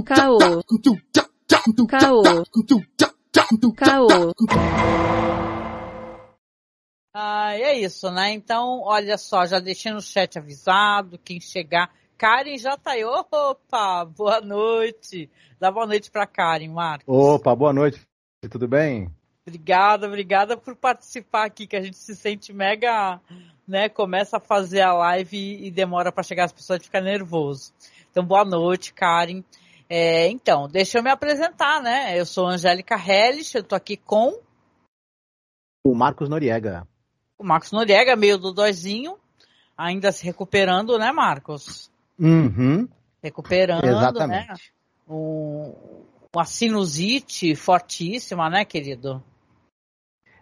Caô. Caô. Caô. Ah, é isso, né? Então, olha só, já deixei no chat avisado, quem chegar. Karen já tá aí. Opa, boa noite. Dá boa noite pra Karen, Marcos. Opa, boa noite. Tudo bem? Obrigada, obrigada por participar aqui, que a gente se sente mega, né? Começa a fazer a live e demora para chegar as pessoas e fica nervoso. Então, boa noite, Karen. É, então, deixa eu me apresentar, né? Eu sou Angélica Hellish, eu tô aqui com o Marcos Noriega. O Marcos Noriega, meio do doizinho, ainda se recuperando, né, Marcos? Uhum. Recuperando, Exatamente. né? Um, uma sinusite fortíssima, né, querido?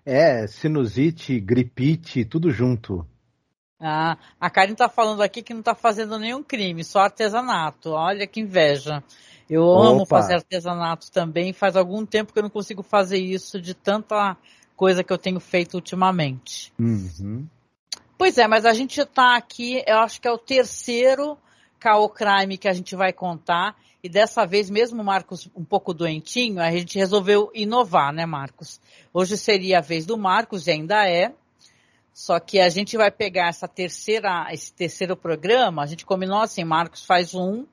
É, sinusite, gripite, tudo junto. Ah, a Karen tá falando aqui que não tá fazendo nenhum crime, só artesanato. Olha que inveja. Eu Opa. amo fazer artesanato também. Faz algum tempo que eu não consigo fazer isso de tanta coisa que eu tenho feito ultimamente. Uhum. Pois é, mas a gente tá aqui, eu acho que é o terceiro Caô Crime que a gente vai contar. E dessa vez, mesmo o Marcos um pouco doentinho, a gente resolveu inovar, né, Marcos? Hoje seria a vez do Marcos, e ainda é. Só que a gente vai pegar essa terceira, esse terceiro programa, a gente combinou assim, Marcos faz um,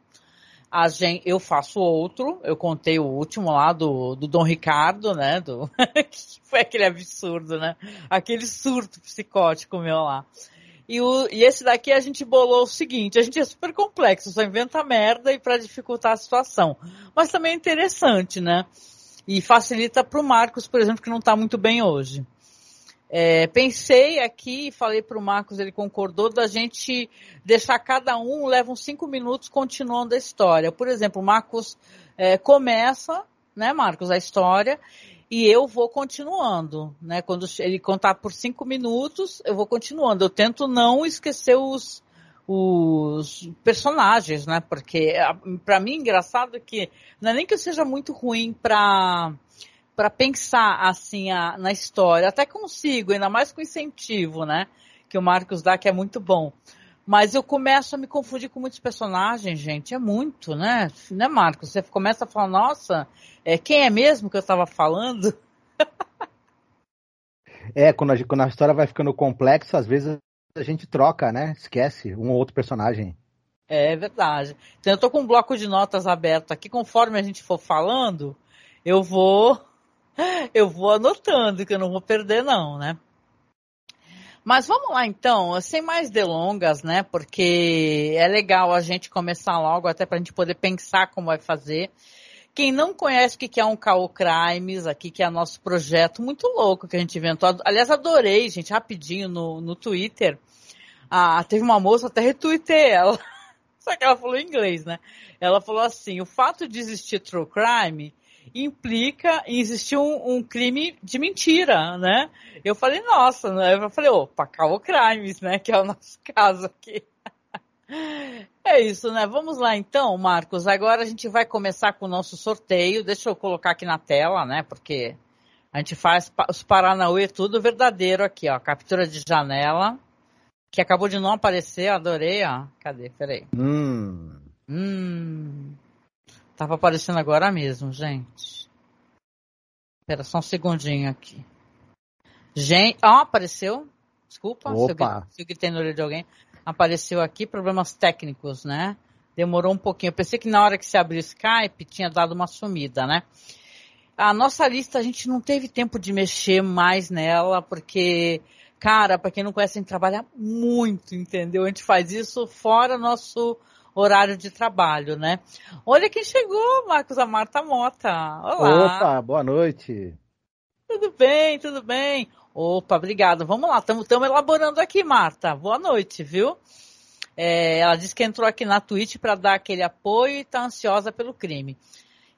a gente, eu faço outro, eu contei o último lá do, do Dom Ricardo, né, do, foi aquele absurdo, né, aquele surto psicótico meu lá. E, o, e esse daqui a gente bolou o seguinte, a gente é super complexo, só inventa merda e para dificultar a situação. Mas também é interessante, né? E facilita para o Marcos, por exemplo, que não está muito bem hoje. É, pensei aqui, falei para o Marcos, ele concordou, da gente deixar cada um, leva uns cinco minutos continuando a história. Por exemplo, o Marcos é, começa, né, Marcos, a história, e eu vou continuando, né? Quando ele contar por cinco minutos, eu vou continuando. Eu tento não esquecer os, os personagens, né? Porque para mim engraçado que não é nem que eu seja muito ruim para para pensar assim a, na história, até consigo, ainda mais com incentivo, né? Que o Marcos dá que é muito bom. Mas eu começo a me confundir com muitos personagens, gente. É muito, né? Né, Marcos? Você começa a falar, nossa, é, quem é mesmo que eu estava falando? é, quando a, quando a história vai ficando complexa, às vezes a gente troca, né? Esquece um ou outro personagem. É verdade. Então eu tô com um bloco de notas aberto aqui, conforme a gente for falando, eu vou eu vou anotando, que eu não vou perder não, né? Mas vamos lá então, sem mais delongas, né? Porque é legal a gente começar logo, até para a gente poder pensar como vai fazer. Quem não conhece o que é um Caô Crimes, aqui que é nosso projeto muito louco que a gente inventou. Aliás, adorei, gente, rapidinho no, no Twitter. Ah, teve uma moça, até retuitei ela. Só que ela falou em inglês, né? Ela falou assim: o fato de existir true crime implica em existir um, um, crime de mentira, né? Eu falei, nossa, né? Eu falei, opa, Caô Crimes, né? Que é o nosso caso aqui. É isso, né? Vamos lá então, Marcos. Agora a gente vai começar com o nosso sorteio. Deixa eu colocar aqui na tela, né? Porque a gente faz os Paranauê tudo verdadeiro aqui, ó. Captura de janela. Que acabou de não aparecer, adorei, ó. Cadê? Peraí. Hum. Hum. Tava aparecendo agora mesmo, gente. Espera só um segundinho aqui. Gente, ó, apareceu. Desculpa Opa. se eu, gritei no olho de alguém. Apareceu aqui problemas técnicos, né? Demorou um pouquinho. Eu pensei que na hora que se abriu o Skype tinha dado uma sumida, né? A nossa lista a gente não teve tempo de mexer mais nela, porque, cara, para quem não conhece, a gente trabalha muito, entendeu? A gente faz isso fora nosso horário de trabalho, né? Olha quem chegou, Marcos, a Marta Mota. Olá. Opa, boa noite. Tudo bem, tudo bem. Opa, obrigado. Vamos lá, estamos elaborando aqui, Marta. Boa noite, viu? É, ela disse que entrou aqui na Twitch para dar aquele apoio e está ansiosa pelo crime.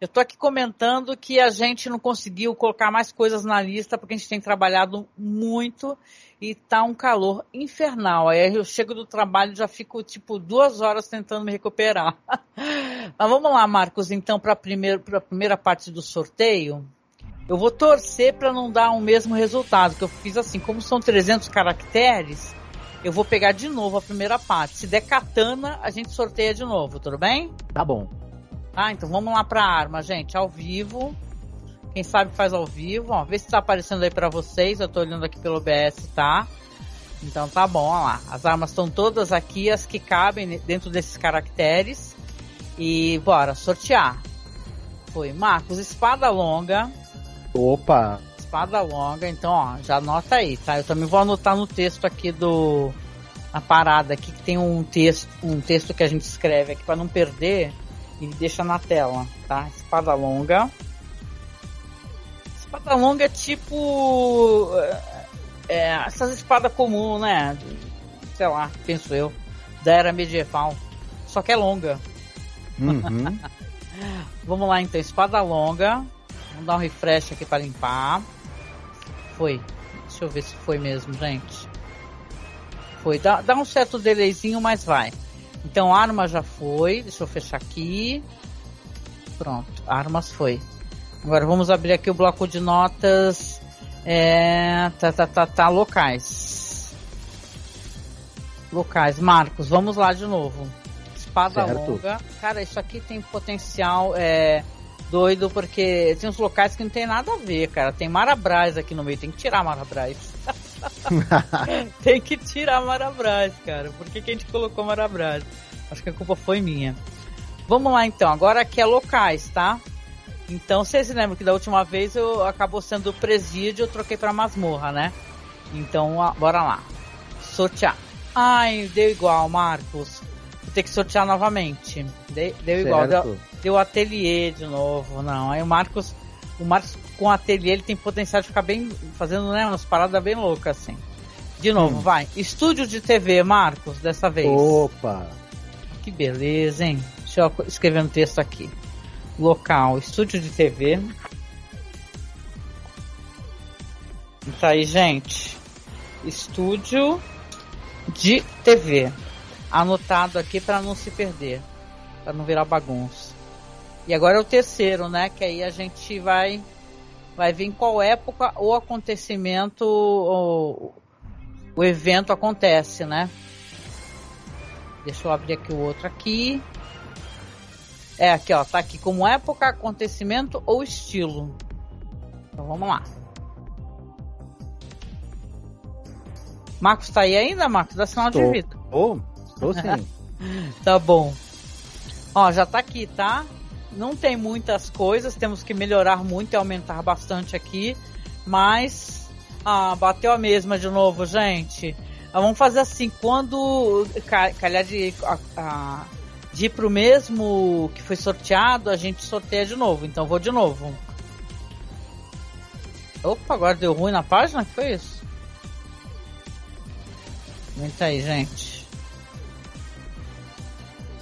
Eu estou aqui comentando que a gente não conseguiu colocar mais coisas na lista porque a gente tem trabalhado muito e tá um calor infernal. Aí eu chego do trabalho e já fico tipo duas horas tentando me recuperar. Mas vamos lá, Marcos, então para a primeira parte do sorteio. Eu vou torcer para não dar o mesmo resultado, que eu fiz assim, como são 300 caracteres, eu vou pegar de novo a primeira parte. Se der katana, a gente sorteia de novo, tudo bem? Tá bom. Tá? Então vamos lá pra arma, gente, ao vivo. Quem sabe faz ao vivo, ó. Vê se tá aparecendo aí para vocês. Eu tô olhando aqui pelo OBS, tá? Então tá bom, ó lá. As armas estão todas aqui, as que cabem dentro desses caracteres. E bora, sortear. Foi Marcos, espada longa. Opa! Espada longa, então ó, já anota aí, tá? Eu também vou anotar no texto aqui do. Na parada aqui que tem um texto, um texto que a gente escreve aqui para não perder e deixa na tela, tá? Espada longa. Espada longa é tipo. É, essas espadas comuns, né? Sei lá, penso eu. Da era medieval. Só que é longa. Uhum. Vamos lá então, espada longa. Vamos dar um refresh aqui para limpar. Foi. Deixa eu ver se foi mesmo, gente. Foi. Dá, dá um certo delayzinho, mas vai. Então, arma já foi. Deixa eu fechar aqui. Pronto, armas foi. Agora vamos abrir aqui o bloco de notas. É, tá, tá, tá, tá, locais. Locais. Marcos, vamos lá de novo. Espada Certo. longa. Cara, isso aqui tem potencial é, doido, porque tem uns locais que não tem nada a ver, cara. Tem Marabras aqui no meio, tem que tirar Marabras. tem que tirar Marabras, cara. Por que, que a gente colocou Marabras? Acho que a culpa foi minha. Vamos lá então, agora aqui é locais, tá? Então, vocês se lembram que da última vez eu acabou sendo presídio, eu troquei pra masmorra, né? Então, a- bora lá. Sortear. Ai, deu igual, Marcos. Vou ter que sortear novamente. De- deu igual. Deu, certo. deu ateliê de novo. Não, aí o Marcos. O Marcos com ateliê ele tem potencial de ficar bem. fazendo né, umas paradas bem loucas assim. De novo, Hum. vai. Estúdio de TV, Marcos, dessa vez. Opa! Que beleza, hein? Deixa eu escrever um texto aqui. Local, estúdio de TV. Tá aí, gente. Estúdio de TV. Anotado aqui para não se perder. Para não virar bagunça. E agora é o terceiro, né? Que aí a gente vai vai ver em qual época o acontecimento o, o evento acontece, né? Deixa eu abrir aqui o outro aqui. É, aqui ó, tá aqui como época, acontecimento ou estilo. Então vamos lá. Marcos tá aí ainda, Marcos? Dá sinal de Tô. vida. Ô, tô sim. Tá bom. Ó, já tá aqui, tá? Não tem muitas coisas, temos que melhorar muito e aumentar bastante aqui. Mas. Ah, bateu a mesma de novo, gente. Ah, vamos fazer assim, quando ca- calhar de, de ir pro mesmo que foi sorteado, a gente sorteia de novo. Então vou de novo. Opa, agora deu ruim na página? Que foi isso? Aguenta aí, gente.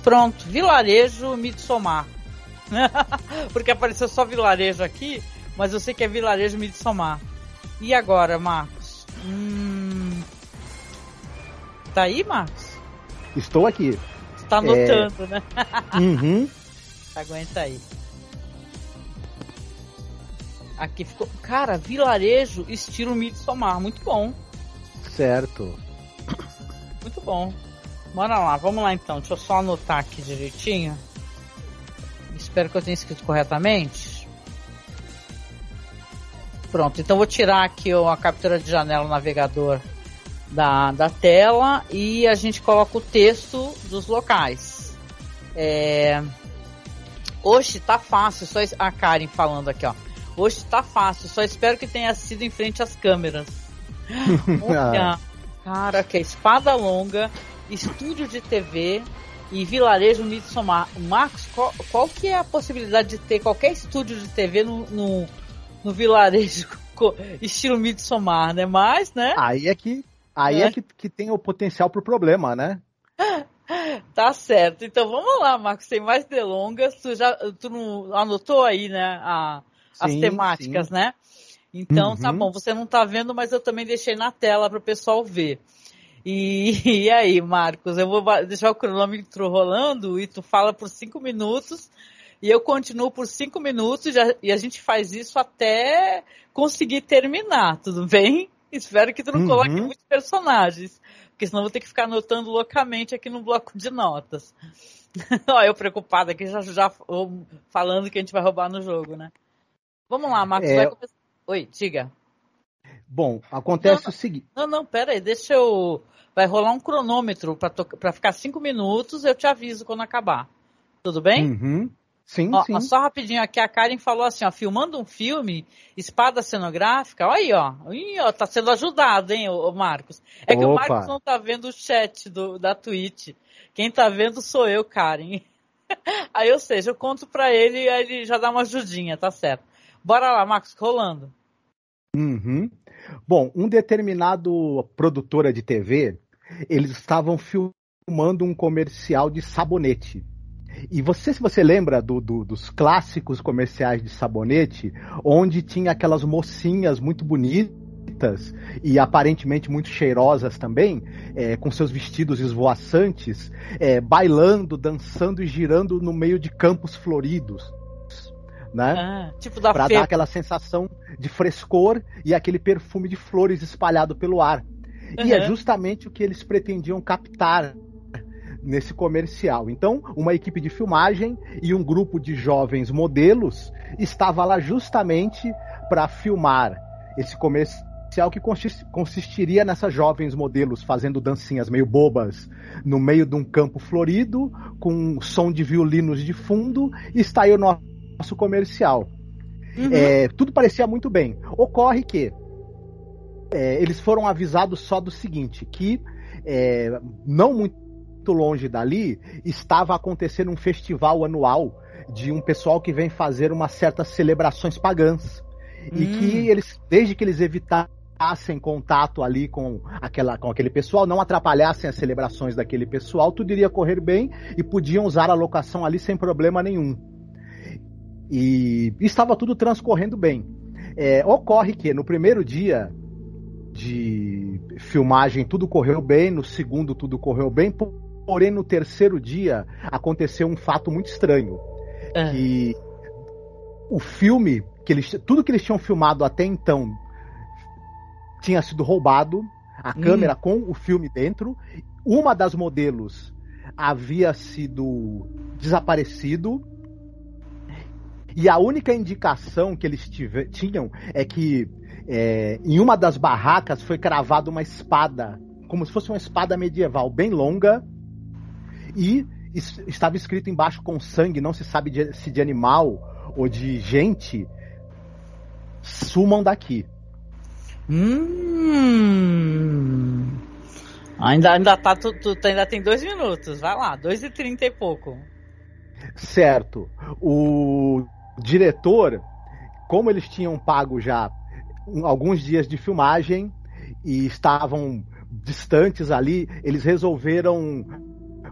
Pronto, vilarejo Midsommar. Porque apareceu só vilarejo aqui, mas eu sei que é vilarejo Midsommar. E agora, Marcos? Hum... Tá aí, Marcos? Estou aqui. Você tá anotando, né? Uhum. Aguenta aí. Aqui ficou. Cara, vilarejo estilo Midsommar. Muito bom. Certo. Muito bom. Bora lá, vamos lá então. Deixa eu só anotar aqui direitinho. Espero que eu tenha escrito corretamente. Pronto, então vou tirar aqui ó, a captura de janela navegador da, da tela e a gente coloca o texto dos locais. É... Hoje tá fácil, só a Karen falando aqui, ó. Hoje tá fácil, só espero que tenha sido em frente às câmeras. Olha, cara, que é espada longa, estúdio de TV e vilarejo Midsommar. Marcos, qual, qual que é a possibilidade de ter qualquer estúdio de TV no, no, no vilarejo estilo Midsommar, né? Mas, né? Aí é que, aí É. é que, que tem o potencial pro problema, né? Tá certo. Então vamos lá, Marcos, sem mais delongas. Tu já tu não anotou aí, né? a- as Sim, temáticas, sim. né? Então tá Uhum. bom, você não tá vendo, mas eu também deixei na tela para o pessoal ver. E, e aí, Marcos, eu vou deixar o cronômetro rolando e tu fala por cinco minutos e eu continuo por cinco minutos já- e a gente faz isso até conseguir terminar, tudo bem? Espero que tu não Uhum. coloque muitos personagens, porque senão vou ter que ficar anotando loucamente aqui no bloco de notas. Olha, eu preocupada aqui, já, já falando que a gente vai roubar no jogo, né? Vamos lá, Marcos, é... vai começar. Oi, diga. Bom, acontece não, o seguinte. Não, não, pera aí, deixa eu. Vai rolar um cronômetro para to... ficar cinco minutos, eu te aviso quando acabar. Tudo bem? Uhum. Sim, ó, sim. Só rapidinho aqui, a Karen falou assim, ó, filmando um filme, espada cenográfica, olha aí, ó. Ih, ó tá sendo ajudado, hein, o Marcos. É Opa. que o Marcos não tá vendo o chat do, da Twitch. Quem tá vendo sou eu, Karen. aí, ou seja, eu conto pra ele e ele já dá uma ajudinha, tá certo. Bora lá, Marcos, rolando. Uhum. Bom, um determinado produtora de TV, eles estavam filmando um comercial de sabonete. E você, se você lembra do, do, dos clássicos comerciais de sabonete, onde tinha aquelas mocinhas muito bonitas e aparentemente muito cheirosas também, é, com seus vestidos esvoaçantes, é, bailando, dançando e girando no meio de campos floridos. Né? Ah, tipo da Pra dar aquela sensação de frescor e aquele perfume de flores espalhado pelo ar. Uhum. E é justamente o que eles pretendiam captar nesse comercial. Então, uma equipe de filmagem e um grupo de jovens modelos estava lá justamente para filmar esse comercial que consistiria nessas jovens modelos fazendo dancinhas meio bobas no meio de um campo florido, com som de violinos de fundo, e está aí o nosso comercial. Uhum. É, tudo parecia muito bem. Ocorre que é, eles foram avisados só do seguinte, que é, não muito longe dali, estava acontecendo um festival anual de um pessoal que vem fazer umas certas celebrações pagãs. Hum. E que eles, desde que eles evitassem contato ali com, aquela, com aquele pessoal, não atrapalhassem as celebrações daquele pessoal, tudo iria correr bem e podiam usar a locação ali sem problema nenhum. E estava tudo transcorrendo bem. É, ocorre que no primeiro dia de filmagem tudo correu bem, no segundo tudo correu bem, Porém, no terceiro dia, aconteceu um fato muito estranho. É. Que o filme, que eles, tudo que eles tinham filmado até então tinha sido roubado, a hum. câmera com o filme dentro. Uma das modelos havia sido desaparecido. E a única indicação que eles tinham é que é, em uma das barracas foi cravada uma espada, como se fosse uma espada medieval bem longa, e estava escrito embaixo com sangue, não se sabe de, se de animal ou de gente, sumam daqui. Hum. Ainda, ainda tá, tu, tu, ainda tem dois minutos, vai lá, dois e trinta e pouco. Certo. O diretor, como eles tinham pago já alguns dias de filmagem e estavam distantes ali, eles resolveram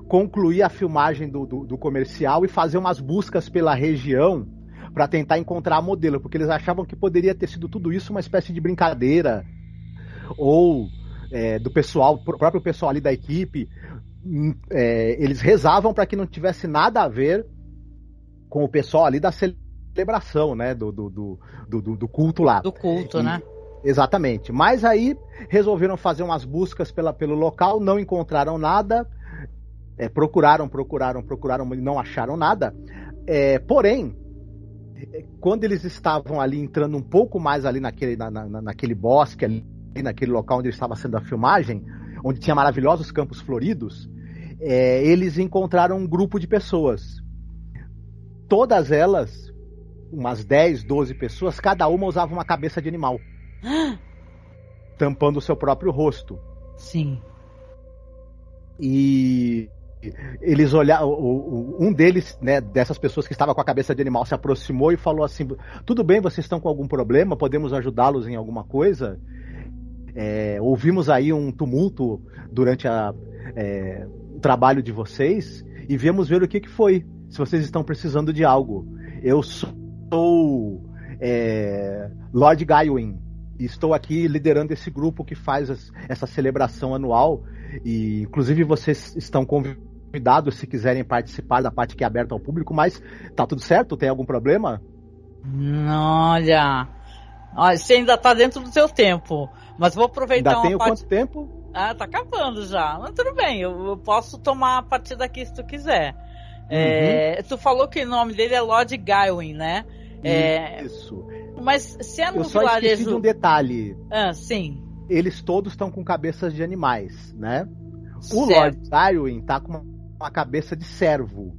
concluir a filmagem do, do, do comercial e fazer umas buscas pela região para tentar encontrar a modelo, porque eles achavam que poderia ter sido tudo isso uma espécie de brincadeira. Ou é, do pessoal, próprio pessoal ali da equipe, hum, é, eles rezavam para que não tivesse nada a ver com o pessoal ali da celebração, né, do, do, do, do culto lá. Do culto, e, né? Exatamente. Mas aí resolveram fazer umas buscas pela, pelo local, não encontraram nada, é, procuraram, procuraram, procuraram não acharam nada. É, porém, quando eles estavam ali entrando um pouco mais ali naquele, na, na, naquele bosque, ali, naquele local onde estava sendo a filmagem, onde tinha maravilhosos campos floridos, é, eles encontraram um grupo de pessoas. Todas elas, umas 10, 12 pessoas, cada uma usava uma cabeça de animal. tampando o seu próprio rosto. Sim. E eles olharam, um deles, né, dessas pessoas que estava com a cabeça de animal, se aproximou e falou assim: tudo bem, vocês estão com algum problema? Podemos ajudá-los em alguma coisa? É, ouvimos aí um tumulto durante a, é, o trabalho de vocês e viemos ver o que, que foi. Se vocês estão precisando de algo, eu sou é, Lord Gawain e estou aqui liderando esse grupo que faz as, essa celebração anual e inclusive vocês estão convidados se quiserem participar da parte que é aberta ao público, mas tá tudo certo? Tem algum problema? Olha, olha você ainda tá dentro do seu tempo, mas vou aproveitar ainda uma tenho parte... quanto tempo? Ah, tá acabando já. Mas tudo bem, eu, eu, posso tomar a partir daqui se tu quiser. É, tu falou que o nome dele é Lord Gawain, né? É, Isso. mas se é no Eu só esqueci de um detalhe. Ah, sim. Eles todos estão com cabeças de animais, né? O Certo. Lord Tywin tá com uma, uma cabeça de servo.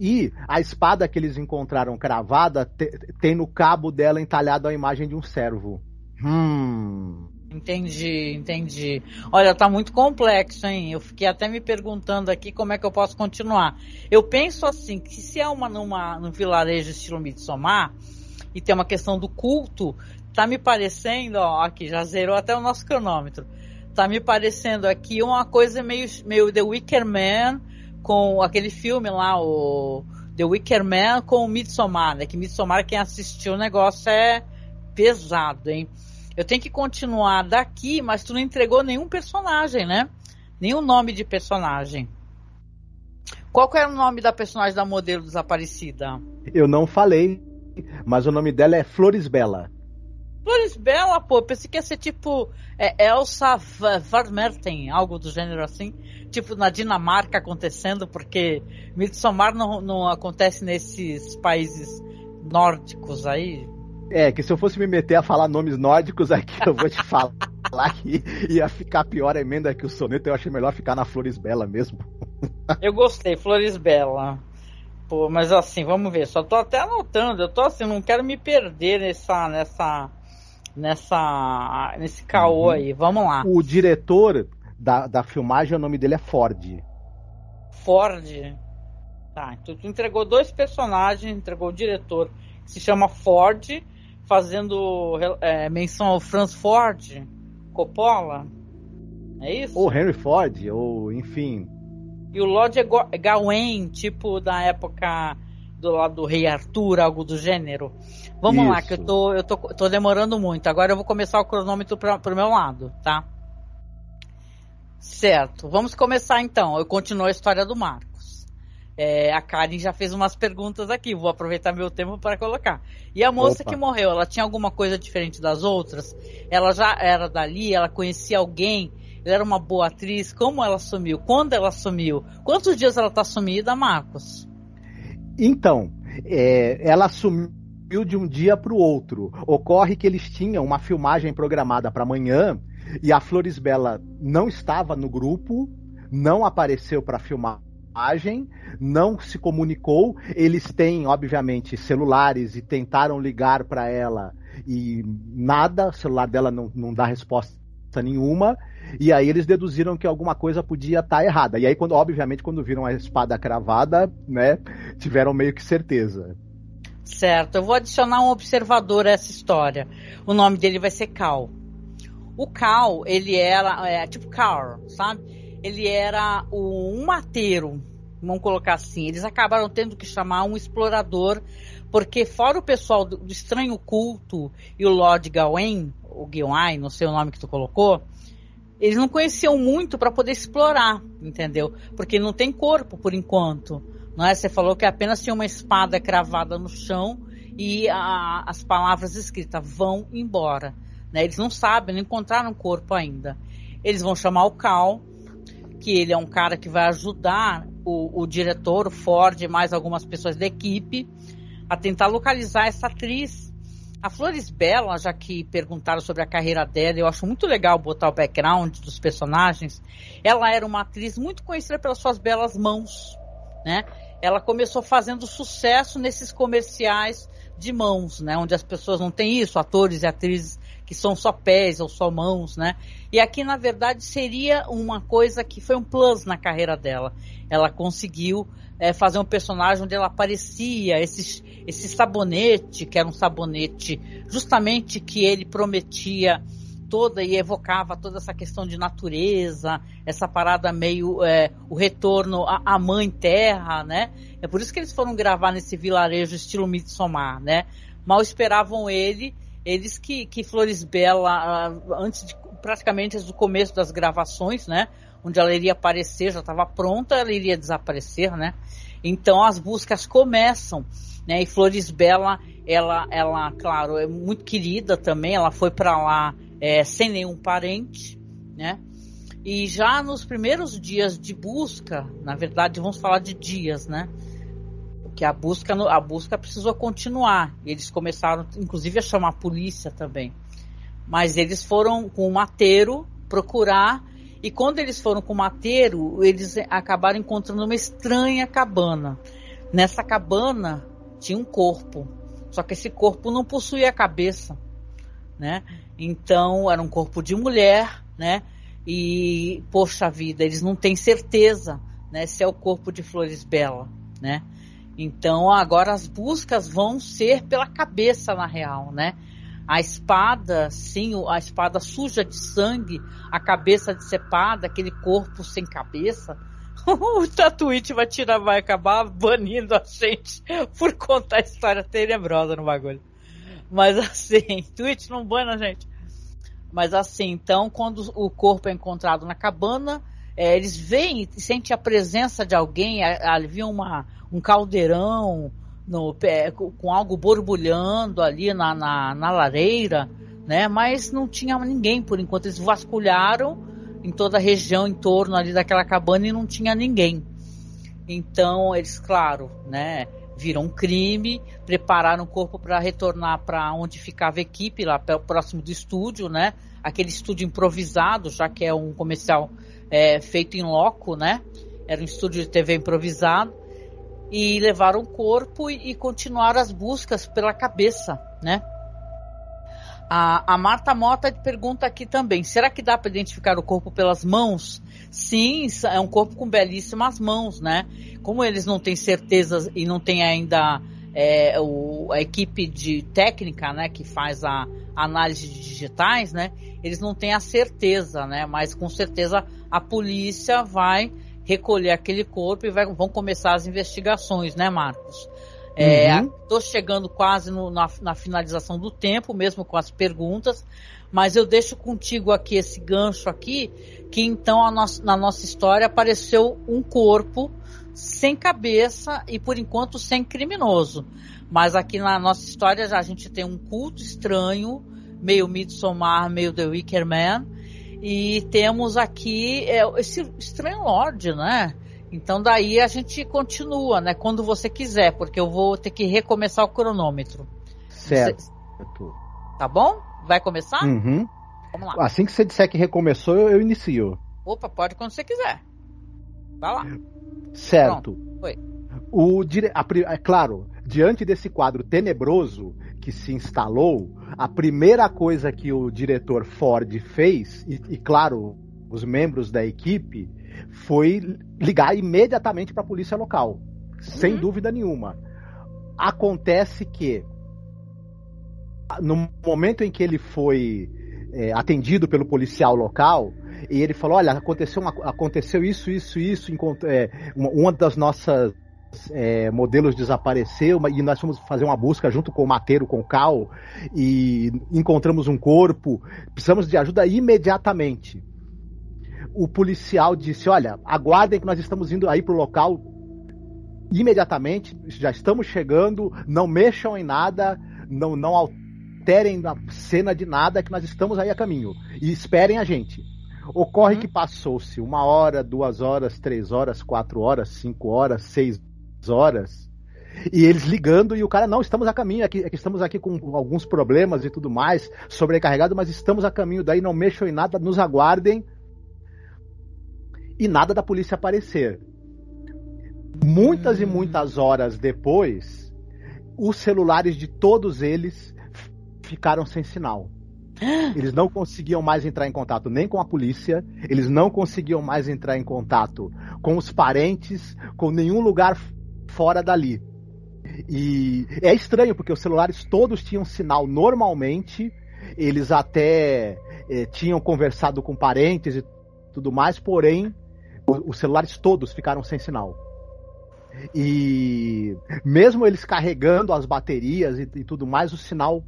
E a espada que eles encontraram cravada te- tem no cabo dela entalhado a imagem de um servo. Hum. Entendi, entendi. Olha, tá muito complexo, hein? Eu fiquei até me perguntando aqui como é que eu posso continuar. Eu penso assim, que se é uma numa num vilarejo estilo Midsommar e tem uma questão do culto, tá me parecendo, ó, aqui já zerou até o nosso cronômetro. Tá me parecendo aqui uma coisa meio meio The Wicker Man com aquele filme lá, o The Wicker Man com o Midsommar, né? Que Midsommar quem assistiu o negócio é pesado, hein? Eu tenho que continuar daqui, mas tu não entregou nenhum personagem, né? Nenhum nome de personagem. Qual que era o nome da personagem da modelo desaparecida? Eu não falei, mas o nome dela é Flores Bela. Flores Bela, pô, pensei que ia ser tipo é, Elsa Va- Varmerten, algo do gênero assim. Tipo na Dinamarca acontecendo, porque Midsommar não, não acontece nesses países nórdicos aí. É, que se eu fosse me meter a falar nomes nórdicos aqui, eu vou te falar que ia ficar pior a emenda que o soneto. Eu achei melhor ficar na Flores Bela mesmo. Eu gostei, Flores Bela. Pô, mas assim, vamos ver. Só tô até anotando. Eu tô assim, não quero me perder nessa, nessa, nessa, nesse caô Uhum. aí. Vamos lá. O diretor da, da filmagem, o nome dele é Ford. Ford. Tá, então tu entregou dois personagens, entregou o diretor que se chama Ford, fazendo é, menção ao Franz Ford, Coppola. É isso? Ou Henry Ford, ou enfim. E o Lord é Gawain, tipo da época do lado do Rei Arthur, algo do gênero. Vamos lá, Isso. que eu tô, eu tô, tô demorando muito. Agora eu vou começar o cronômetro pra, pro meu lado, tá? Certo, vamos começar então. Eu continuo a história do Marcos. É, a Karen já fez umas perguntas aqui, vou aproveitar meu tempo para colocar. E a moça Opa. que morreu, ela tinha alguma coisa diferente das outras? Ela já era dali, ela conhecia alguém, ela era uma boa atriz, como ela sumiu? Quando ela sumiu? Quantos dias ela tá sumida, Marcos? Então, é, ela sumiu de um dia para o outro. Ocorre que eles tinham uma filmagem programada para amanhã e a Flores Bela não estava no grupo, não apareceu para filmagem, não se comunicou. Eles têm, obviamente, celulares e tentaram ligar para ela e nada, o celular dela não, não dá resposta nenhuma. E aí eles deduziram que alguma coisa podia estar errada. E aí, quando, obviamente, quando viram a espada cravada, né, tiveram meio que certeza. Certo, eu vou adicionar um observador a essa história. O nome dele vai ser Cal. O Cal, ele era, é, tipo Carl, sabe? Ele era um mateiro, vamos colocar assim. Eles acabaram tendo que chamar um explorador, porque fora o pessoal do, do estranho culto e o Lord Gawain, o Gawain, não sei o nome que tu colocou, eles não conheciam muito para poder explorar, entendeu? Porque não tem corpo por enquanto. Não é? Você falou que apenas tinha uma espada cravada no chão e a- as palavras escritas vão embora. Né? Eles não sabem, não encontraram corpo ainda. Eles vão chamar o Cal, que ele é um cara que vai ajudar o, o diretor, o Ford mais algumas pessoas da equipe a tentar localizar essa atriz. A Flores Bela, já que perguntaram sobre a carreira dela, eu acho muito legal botar o background dos personagens. Ela era uma atriz muito conhecida pelas suas belas mãos, né? Ela começou fazendo sucesso nesses comerciais de mãos, né? Onde as pessoas não têm isso, atores e atrizes que são só pés ou só mãos, né? E aqui, na verdade, seria uma coisa que foi um plus na carreira dela. Ela conseguiu é, fazer um personagem onde ela aparecia, esse, esse sabonete, que era um sabonete justamente que ele prometia toda e evocava toda essa questão de natureza, essa parada meio é, o retorno à, à mãe terra, né? É por isso que eles foram gravar nesse vilarejo estilo Midsommar, né? Mal esperavam ele, eles que, que Flores Bela, antes de praticamente do começo das gravações, né? Onde ela iria aparecer, já estava pronta, ela iria desaparecer, né? Então as buscas começam, né? E Flores Bela, ela, ela, claro, é muito querida também. Ela foi para lá é, sem nenhum parente, né? E já nos primeiros dias de busca, na verdade, vamos falar de dias, né? Porque a busca, a busca precisou continuar. Eles começaram, inclusive, a chamar a polícia também. Mas eles foram com o mateiro procurar. E quando eles foram com o mateiro, eles acabaram encontrando uma estranha cabana. Nessa cabana tinha um corpo. Só que esse corpo não possuía cabeça, né? Então era um corpo de mulher, né? E, poxa vida, eles não têm certeza né, se é o corpo de Flores Bela, né? Então agora as buscas vão ser pela cabeça na real, né? A espada, sim, a espada suja de sangue, a cabeça decepada, aquele corpo sem cabeça. o Tatuite vai tirar, vai acabar banindo a gente por contar a história tenebrosa no bagulho. Mas assim, Twitch não bana a gente. Mas assim, então, quando o corpo é encontrado na cabana, é, eles veem, sentem a presença de alguém, havia uma, um caldeirão no, com algo borbulhando ali na, na, na, lareira, né? Mas não tinha ninguém por enquanto. Eles vasculharam em toda a região em torno ali daquela cabana e não tinha ninguém. Então, eles, claro, né? viram um crime, prepararam o corpo para retornar para onde ficava a equipe, lá próximo do estúdio, né? Aquele estúdio improvisado, já que é um comercial é, feito em loco, né? Era um estúdio de TV improvisado. E levaram o corpo e, e continuaram as buscas pela cabeça, né? A, a Marta Mota pergunta aqui também: será que dá para identificar o corpo pelas mãos? Sim, é um corpo com belíssimas mãos, né? Como eles não têm certeza e não tem ainda é, o, a equipe de técnica, né, que faz a, análise de digitais, né? Eles não têm a certeza, né? Mas com certeza a polícia vai recolher aquele corpo e vai, vão começar as investigações, né, Marcos? Estou é, uhum. chegando quase no, na, na, finalização do tempo, mesmo com as perguntas, mas eu deixo contigo aqui esse gancho aqui, que então no, na nossa história apareceu um corpo sem cabeça e por enquanto sem criminoso. Mas aqui na nossa história já a gente tem um culto estranho, meio Midsommar, meio The Wicker Man, e temos aqui é, esse estranho Lorde, né? Então daí a gente continua, né? Quando você quiser, porque eu vou ter que recomeçar o cronômetro. Certo. Você... Tá bom? Vai começar? Uhum. Vamos lá. Assim que você disser que recomeçou, eu, eu inicio. Opa, pode quando você quiser. Vai lá. Certo. Foi. O dire... a, é claro, diante desse quadro tenebroso que se instalou, a primeira coisa que o diretor Ford fez, e, e claro, os membros da equipe, foi ligar imediatamente para a polícia local, uhum. sem dúvida nenhuma. Acontece que no momento em que ele foi é, atendido pelo policial local, e ele falou: Olha, aconteceu, uma, aconteceu isso, isso, isso. É, uma, uma das nossas é, modelos desapareceu e nós fomos fazer uma busca junto com o Mateiro, com o Cal, e encontramos um corpo. Precisamos de ajuda imediatamente o policial disse: Olha, aguardem que nós estamos indo aí para o local imediatamente, já estamos chegando, não mexam em nada, não, não alterem a cena de nada, que nós estamos aí a caminho. E esperem a gente. Ocorre uhum. que passou-se uma hora, duas horas, três horas, quatro horas, cinco horas, seis horas. E eles ligando e o cara, não, estamos a caminho, aqui, aqui estamos aqui com alguns problemas e tudo mais, sobrecarregado, mas estamos a caminho daí, não mexam em nada, nos aguardem, e nada da polícia aparecer. Muitas hum. e muitas horas depois, os celulares de todos eles ficaram sem sinal. Eles não conseguiam mais entrar em contato nem com a polícia, eles não conseguiam mais entrar em contato com os parentes, com nenhum lugar fora dali. E é estranho porque os celulares todos tinham sinal normalmente, eles até eh, tinham conversado com parentes e tudo mais, porém os celulares todos ficaram sem sinal. E mesmo eles carregando as baterias e, e tudo mais, o sinal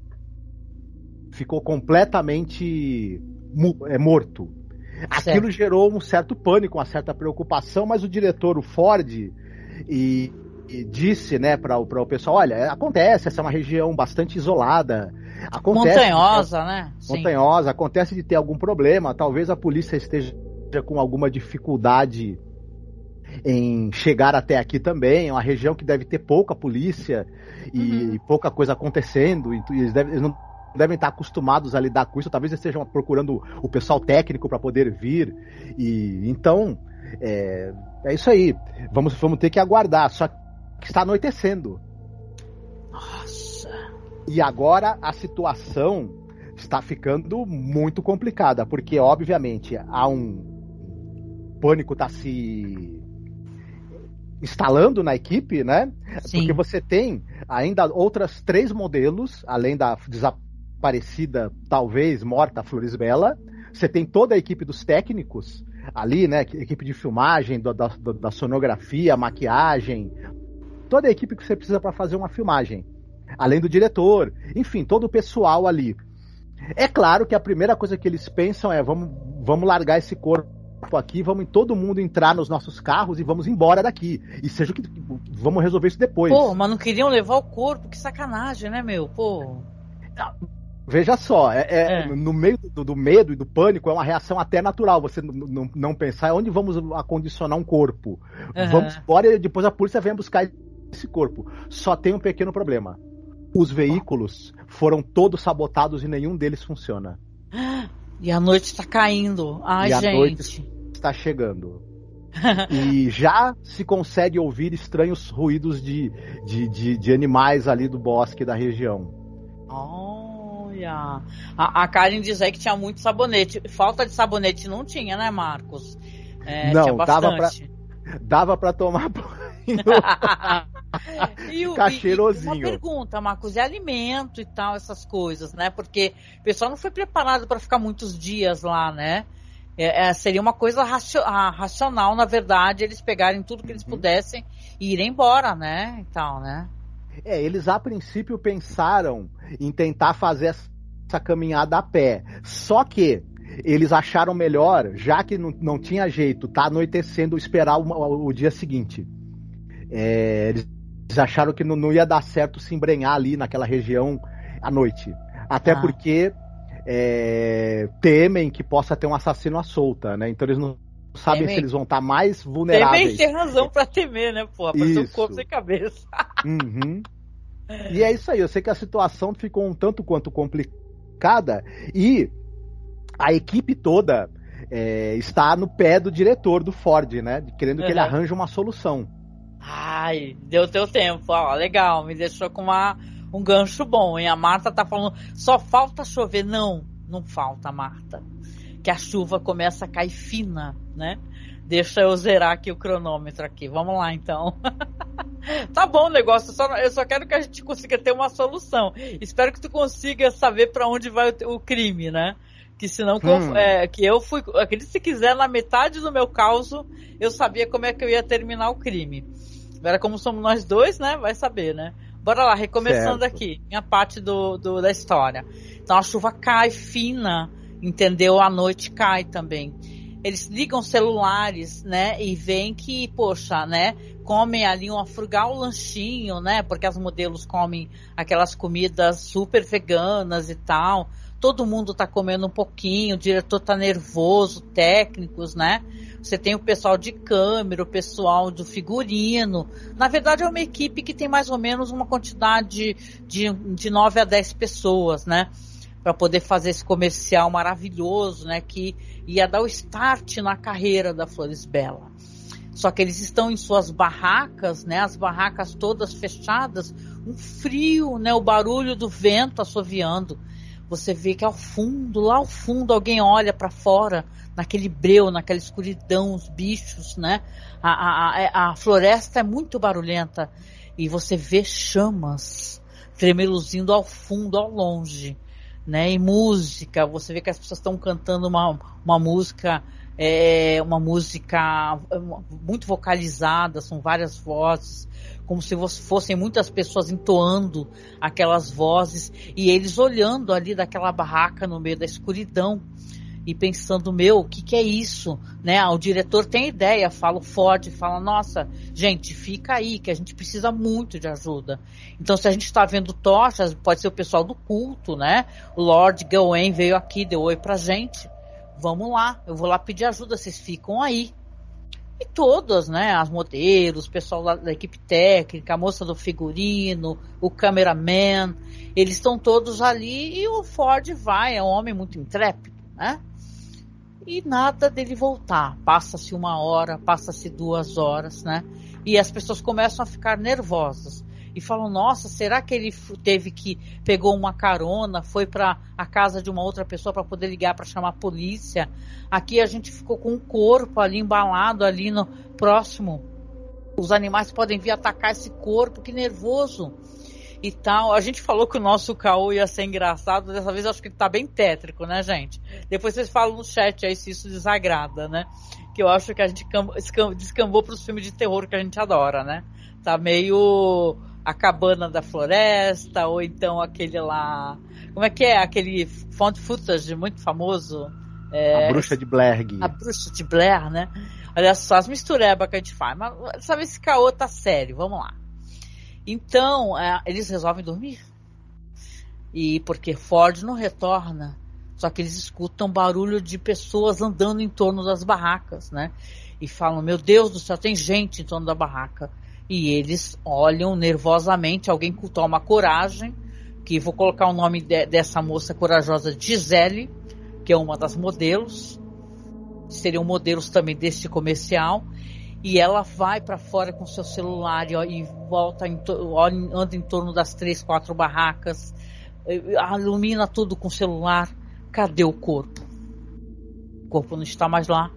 ficou completamente é, morto. Aquilo certo. gerou um certo pânico, uma certa preocupação, mas o diretor, o Ford, e, e disse né, para o pessoal: olha, acontece, essa é uma região bastante isolada. Acontece, montanhosa, né? Montanhosa, Sim. acontece de ter algum problema, talvez a polícia esteja com alguma dificuldade em chegar até aqui também. É uma região que deve ter pouca polícia e uhum. pouca coisa acontecendo. E eles, devem, eles não devem estar acostumados a lidar com isso. Talvez estejam procurando o pessoal técnico para poder vir. E então é, é, isso aí. Vamos, vamos ter que aguardar. Só que está anoitecendo. Nossa. E agora a situação está ficando muito complicada, porque obviamente há um pânico está se instalando na equipe, né? Sim. Porque você tem ainda outras três modelos, além da desaparecida, talvez morta Flores Bela. Você tem toda a equipe dos técnicos ali, né? Equipe de filmagem, da, da, da sonografia, maquiagem, toda a equipe que você precisa para fazer uma filmagem. Além do diretor, enfim, todo o pessoal ali. É claro que a primeira coisa que eles pensam é: vamos, vamos largar esse corpo aqui, vamos todo mundo entrar nos nossos carros e vamos embora daqui. E seja o que. Vamos resolver isso depois. Pô, mas não queriam levar o corpo, que sacanagem, né, meu? Pô. Veja só, é, é, é. no meio do, do, medo e do pânico é uma reação até natural. Você não pensar onde vamos acondicionar um corpo. Uhum. Vamos embora e depois a polícia vem buscar esse corpo. Só tem um pequeno problema. Os veículos foram todos sabotados e nenhum deles funciona. E a noite está caindo. Ai, e a gente. noite está chegando. e já se consegue ouvir estranhos ruídos de, de, de, de, animais ali do bosque da região. Olha. A, a Karen diz aí que tinha muito sabonete. Falta de sabonete não tinha, né, Marcos? É, não, dava pra, dava pra tomar e o, cheirosinho. E uma pergunta, Marcos, é alimento e tal, essas coisas, né? Porque o pessoal não foi preparado para ficar muitos dias lá, né? É, é, seria uma coisa racional, na verdade, eles pegarem tudo que eles uhum. pudessem e irem embora, né? E tal, né? É, eles a princípio pensaram em tentar fazer essa caminhada a pé. Só que eles acharam melhor, já que não, não tinha jeito, tá anoitecendo, esperar o, o dia seguinte. É, eles acharam que não, não, ia dar certo se embrenhar ali naquela região à noite. Até ah. porque é, temem que possa ter um assassino à solta, né? Então eles não sabem temem. se eles vão estar mais vulneráveis. Temem tem razão para temer, né, pô? Apareceu um corpo sem cabeça. uhum. E é isso aí, eu sei que a situação ficou um tanto quanto complicada e a equipe toda é, está no pé do diretor do Ford, né? Querendo que uhum. ele arranje uma solução. Ai, deu teu tempo, ó, legal, me deixou com uma, um gancho bom, hein? A Marta tá falando, só falta chover. Não, não falta, Marta. Que a chuva começa a cair fina, né? Deixa eu zerar aqui o cronômetro aqui. Vamos lá, então. tá bom o negócio, eu só, eu só quero que a gente consiga ter uma solução. Espero que tu consiga saber para onde vai o, o, crime, né? Que senão hum. é, que eu fui, acredite se quiser, na metade do meu caos, eu sabia como é que eu ia terminar o crime. Agora, como somos nós dois, né? Vai saber, né? Bora lá, recomeçando certo. aqui, minha parte do, do, da história. Então a chuva cai fina, entendeu? A noite cai também. Eles ligam celulares, né? E veem que, poxa, né? Comem ali um frugal lanchinho, né? Porque as modelos comem aquelas comidas super veganas e tal. Todo mundo tá comendo um pouquinho, o diretor tá nervoso, técnicos, né? Você tem o pessoal de câmera, o pessoal do figurino. Na verdade, é uma equipe que tem mais ou menos uma quantidade de, de 9 a 10 pessoas, né? Para poder fazer esse comercial maravilhoso, né? Que ia dar o start na carreira da Flores Bela. Só que eles estão em suas barracas, né? As barracas todas fechadas, um frio, né? O barulho do vento assoviando você vê que ao fundo, lá ao fundo, alguém olha para fora, naquele breu, naquela escuridão, os bichos, né? A, a, a, a floresta é muito barulhenta e você vê chamas tremeluzindo ao fundo, ao longe, né? E música, você vê que as pessoas estão cantando uma, uma música, é, uma música muito vocalizada, são várias vozes, como se fossem muitas pessoas entoando aquelas vozes e eles olhando ali daquela barraca no meio da escuridão e pensando, meu, o que, que é isso? Né? O diretor tem ideia, fala o Ford, fala, nossa, gente, fica aí, que a gente precisa muito de ajuda. Então, se a gente está vendo tochas, pode ser o pessoal do culto, né? O Lord Gawain veio aqui, deu oi pra gente. vamos lá, eu vou lá pedir ajuda, vocês ficam aí. E todas, né, as modelos, o pessoal da, da equipe técnica, a moça do figurino, o cameraman, eles estão todos ali e o Ford vai, é um homem muito intrépido, né? E nada dele voltar. Passa-se uma hora, passa-se duas horas, né? E as pessoas começam a ficar nervosas e falam: Nossa, será que ele teve que pegou uma carona, foi para a casa de uma outra pessoa para poder ligar para chamar a polícia? Aqui a gente ficou com um corpo ali embalado ali no próximo. Os animais podem vir atacar esse corpo, que nervoso e tal. A gente falou que o nosso caô ia ser engraçado, dessa vez acho que tá bem tétrico, né, gente? Depois vocês falam no chat aí se isso desagrada, né? Que eu acho que a gente descambou para os filmes de terror que a gente adora, né? Tá meio a cabana da floresta, ou então aquele lá. Como é que é? Aquele font footage muito famoso. É, a bruxa de Blair. A bruxa de Blair, né? Olha só as misturebas que a gente faz. Mas sabe esse caô tá sério, vamos lá. Então, é, eles resolvem dormir. E porque Ford não retorna, só que eles escutam barulho de pessoas andando em torno das barracas, né? E falam: Meu Deus do céu, tem gente em torno da barraca e eles olham nervosamente. Alguém toma coragem, que vou colocar o nome de, dessa moça corajosa, Gisele, que é uma das modelos, seriam modelos também deste comercial. E ela vai para fora com seu celular e, e volta, em, anda em torno das três, quatro barracas, ilumina tudo com o celular. Cadê o corpo? O corpo não está mais lá.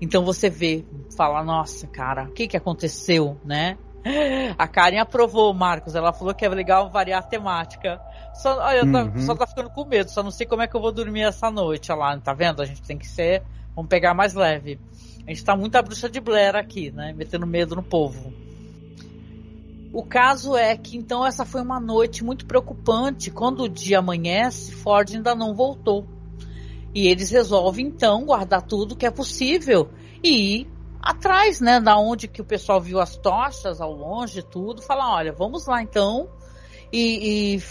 Então você vê, fala, nossa, cara, o que que aconteceu, né? A Karen aprovou, Marcos. Ela falou que é legal variar a temática. Só, olha, uhum. só tá ficando com medo, só não sei como é que eu vou dormir essa noite. Olha lá, tá vendo? A gente tem que ser. Vamos pegar mais leve. A gente tá muito a bruxa de Blair aqui, né? Metendo medo no povo. O caso é que então essa foi uma noite muito preocupante. Quando o dia amanhece, Ford ainda não voltou. E eles resolvem então guardar tudo que é possível e ir atrás, né, da onde que o pessoal viu as tochas ao longe, tudo, falar, olha, vamos lá então e, e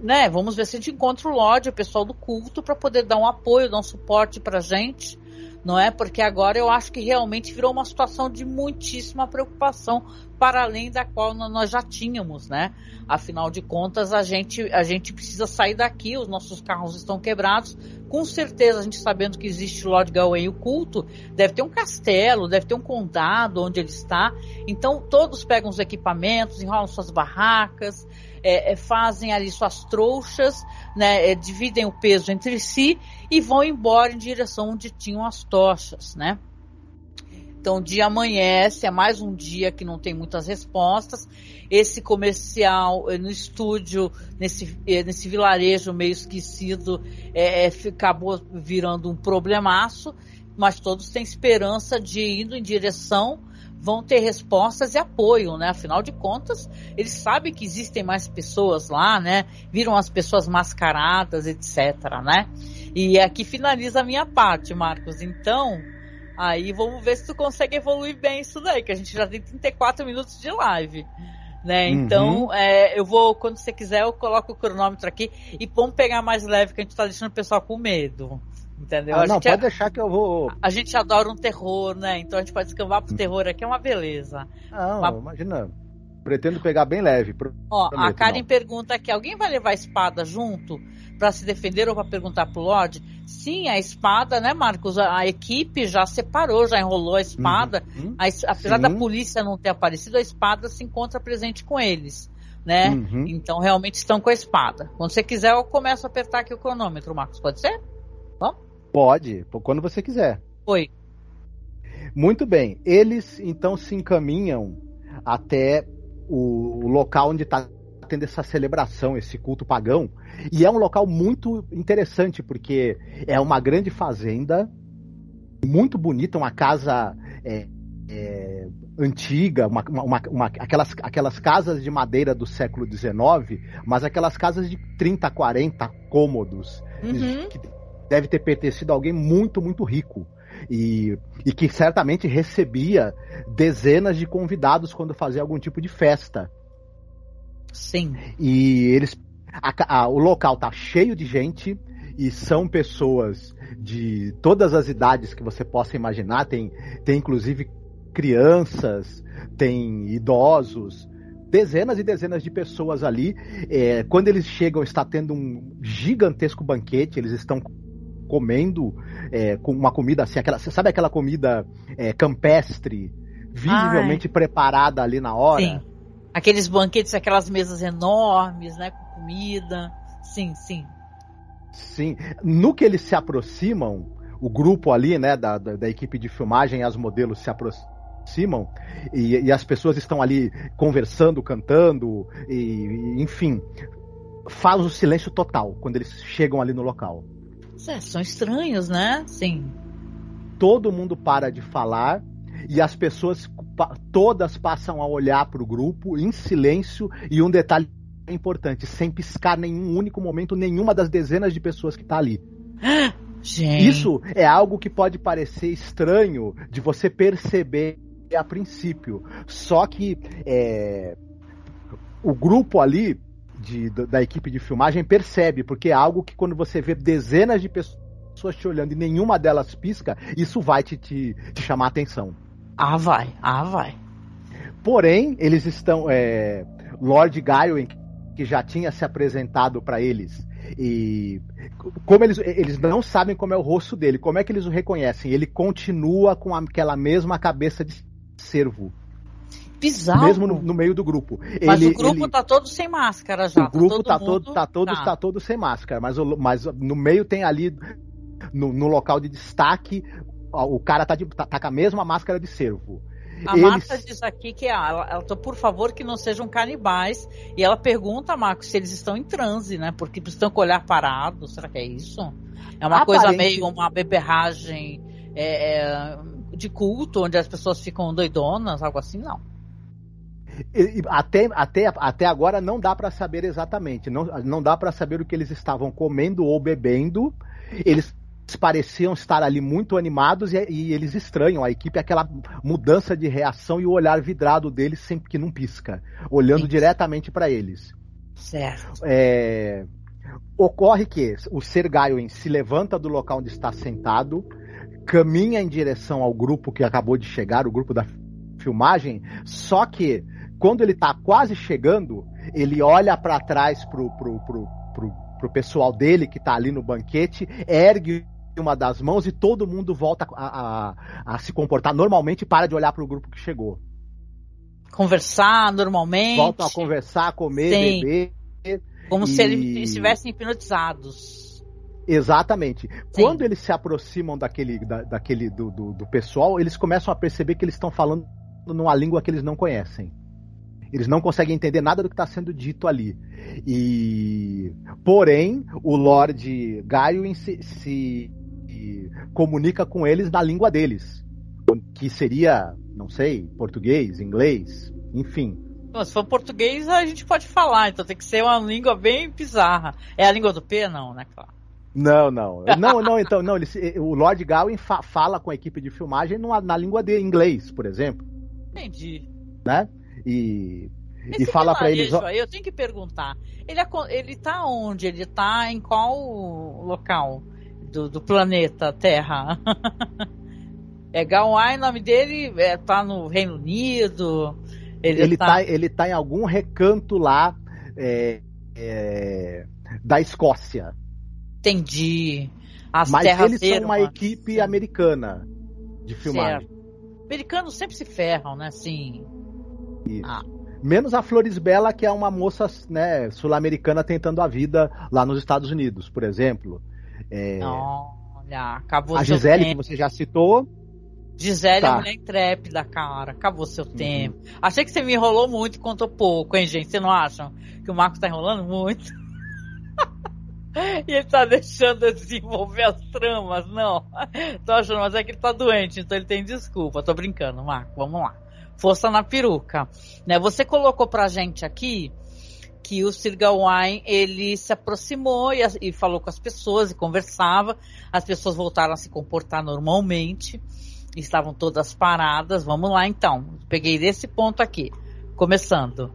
né, vamos ver se a gente encontra o Lorde, o pessoal do culto, para poder dar um apoio, dar um suporte pra gente não é? Porque agora eu acho que realmente virou uma situação de muitíssima preocupação, para além da qual nós já tínhamos, né? Afinal de contas, a gente, a gente precisa sair daqui, os nossos carros estão quebrados. Com certeza, a gente sabendo que existe Lord Gawain o culto, deve ter um castelo, deve ter um condado onde ele está. Então, todos pegam os equipamentos, enrolam suas barracas, é, é, fazem ali suas trouxas, né, é, dividem o peso entre si e vão embora em direção onde tinham as tochas, né? Então, o dia amanhece, é mais um dia que não tem muitas respostas. Esse comercial eh, no estúdio, nesse, eh, nesse vilarejo meio esquecido, é, acabou virando um problemaço, mas todos têm esperança de indo em direção vão ter respostas e apoio, né? Afinal de contas, eles sabem que existem mais pessoas lá, né? Viram as pessoas mascaradas, etc, né? E aqui finaliza a minha parte, Marcos. Então, aí vamos ver se tu consegue evoluir bem isso daí, que a gente já tem 34 minutos de live. Né? Então, uhum. é, eu vou, quando você quiser, eu coloco o cronômetro aqui e vamos pegar mais leve, que a gente tá deixando o pessoal com medo. Entendeu? Ah, não, pode deixar que eu vou. A gente adora um terror, né? Então a gente pode escambar pro terror aqui, é uma beleza. Não, uma... imagina. Pretendo pegar bem leve. Ó, a Karen não. pergunta aqui: alguém vai levar a espada junto para se defender ou para perguntar pro Lorde? Sim, a espada, né, Marcos? A, a equipe já separou, já enrolou a espada. Uhum. A, apesar Sim. da polícia não ter aparecido, a espada se encontra presente com eles. Né? Uhum. Então realmente estão com a espada. Quando você quiser, eu começo a apertar aqui o cronômetro, Marcos. Pode ser? Vamos? Pode, quando você quiser. Oi. Muito bem. Eles então se encaminham até o, local onde está tendo essa celebração, esse culto pagão. E é um local muito interessante, porque é uma grande fazenda, muito bonita, uma casa é, é, antiga, uma, uma, uma, aquelas, aquelas casas de madeira do século XIX, mas aquelas casas de 30, 40 cômodos, uhum. que deve ter pertencido a alguém muito, muito rico. E, e que certamente recebia dezenas de convidados quando fazia algum tipo de festa. Sim. E eles. A, a, o local tá cheio de gente e são pessoas de todas as idades que você possa imaginar. Tem, tem inclusive crianças, tem idosos, dezenas e dezenas de pessoas ali. É, quando eles chegam, está tendo um gigantesco banquete, eles estão comendo é, com uma comida assim, aquela, sabe aquela comida é, campestre, visivelmente Ai. preparada ali na hora? Sim. Aqueles banquetes, aquelas mesas enormes, né, com comida. Sim, sim. Sim. No que eles se aproximam, o grupo ali, né, da, da, da equipe de filmagem, as modelos se aproximam e, e, as pessoas estão ali conversando, cantando, e, enfim, faz o silêncio total quando eles chegam ali no local. É, são estranhos, né? Sim. Todo mundo para de falar e as pessoas todas passam a olhar para o grupo em silêncio e um detalhe importante, sem piscar nenhum único momento nenhuma das dezenas de pessoas que está ali. Gente. Isso é algo que pode parecer estranho de você perceber a princípio. Só que é, o grupo ali de, da equipe de filmagem percebe, porque é algo que quando você vê dezenas de pessoas te olhando e nenhuma delas pisca, isso vai te, te, te chamar a atenção. Ah, vai, ah, vai. Porém, eles estão. É, Lord Gawain, que já tinha se apresentado para eles. E como eles, eles não sabem como é o rosto dele, como é que eles o reconhecem? Ele continua com aquela mesma cabeça de cervo. Bizarro. Mesmo no, no meio do grupo. Mas ele, o grupo ele, tá todo sem máscara já. O tá grupo tá, todo, tá, todo, tá, todo, tá. tá todo sem máscara, mas, mas no meio tem ali, no, no local de destaque, o cara tá, de, tá, tá com a mesma máscara de cervo. A Eles... Marta diz aqui que ela, ela, por favor, que não sejam canibais. E ela pergunta, Marcos, se eles estão em transe, né? Porque estão com o olhar parado. Será que é isso? É uma Aparente... coisa meio uma beberragem é, é, de culto, onde as pessoas ficam doidonas, algo assim? Não. Até, até, até agora não dá para saber exatamente. Não, não dá para saber o que eles estavam comendo ou bebendo. Eles pareciam estar ali muito animados e, e, eles estranham a equipe, aquela mudança de reação e o olhar vidrado deles sempre que não pisca, olhando Sim. diretamente para eles. Certo. É, ocorre que o Ser Gaioen se levanta do local onde está sentado, caminha em direção ao grupo que acabou de chegar, o grupo da filmagem, só que quando ele está quase chegando, ele olha para trás pro, pro, pro, pro, pro pessoal dele que está ali no banquete, ergue uma das mãos e todo mundo volta a, a, a se comportar normalmente e para de olhar para o grupo que chegou. Conversar normalmente. Voltam a conversar, comer, Sim. beber. Como e... se eles estivessem hipnotizados. Exatamente. Sim. Quando eles se aproximam daquele, da, daquele do, do, do pessoal, eles começam a perceber que eles estão falando numa língua que eles não conhecem. Eles não conseguem entender nada do que está sendo dito ali. E porém, o Lord Gaio se, se comunica com eles na língua deles, que seria, não sei, português, inglês, enfim. se for português, a gente pode falar, então tem que ser uma língua bem bizarra. É a língua do P, não, né, claro? Não, não. Não, não, então, não. Ele, o Lord Gawain fa fala com a equipe de filmagem numa, na língua de inglês, por exemplo. Entendi. Né? E, e fala para eles. Aí eu tenho que perguntar. Ele, ele tá onde? Ele tá em qual local? do, do planeta Terra. é Gawain, o nome dele é, tá no Reino Unido. Ele, ele, tá... tá ele tá em algum recanto lá é, é, da Escócia. Entendi. As Mas eles são uma equipe americana de filmagem. Certo. Americanos sempre se ferram, né? Sim. Ah. Menos a Flores Bela, que é uma moça né, sul-americana tentando a vida lá nos Estados Unidos, por exemplo. É... Olha, acabou A Gisele, que você já citou. Gisele tá. é mulher intrépida, cara. Acabou seu uhum. tempo. Achei que você me enrolou muito e contou pouco, hein, gente? Vocês não acham que o Marcos tá enrolando muito? e ele tá deixando eu desenvolver as tramas, não. Tô achando, mas é que ele tá doente, então ele tem desculpa. Tô brincando, Marco. Vamos lá. Força na peruca. Né, você colocou pra gente aqui que o Sir Gawain, ele se aproximou e, e, falou com as pessoas e conversava. As pessoas voltaram a se comportar normalmente. Estavam todas paradas. Vamos lá então. Peguei desse ponto aqui. Começando.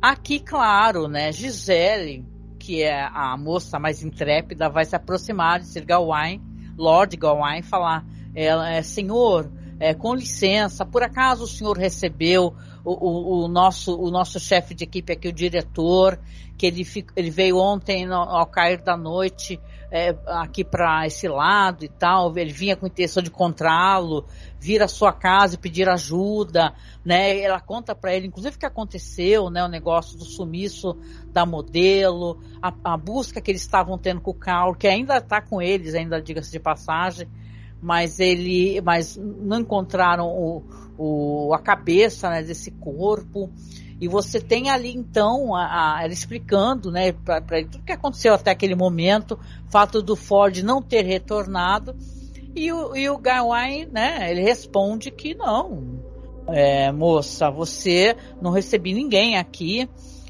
Aqui, claro, né, Gisele, que é a moça mais intrépida, vai se aproximar de Sir Gawain, Lord Gawain, falar: é, Senhor, é, com licença, por acaso o senhor recebeu o, o, o nosso, o nosso chefe de equipe aqui, o diretor, que ele, ele veio ontem no, ao cair da noite é, aqui para esse lado e tal, ele vinha com intenção de encontrá-lo, vir à sua casa e pedir ajuda, né? Ela conta para ele, inclusive, o que aconteceu, né? O negócio do sumiço da modelo, a, a busca que eles estavam tendo com o Carl, que ainda está com eles, ainda diga-se de passagem, mas ele, mas não encontraram o, o, a cabeça né, desse corpo. E você tem ali então a, a, ela explicando, né, para ele tudo que aconteceu até aquele momento, fato do Ford não ter retornado. E o, e o Gawain, né, ele responde que não, é, moça, você não recebi ninguém aqui,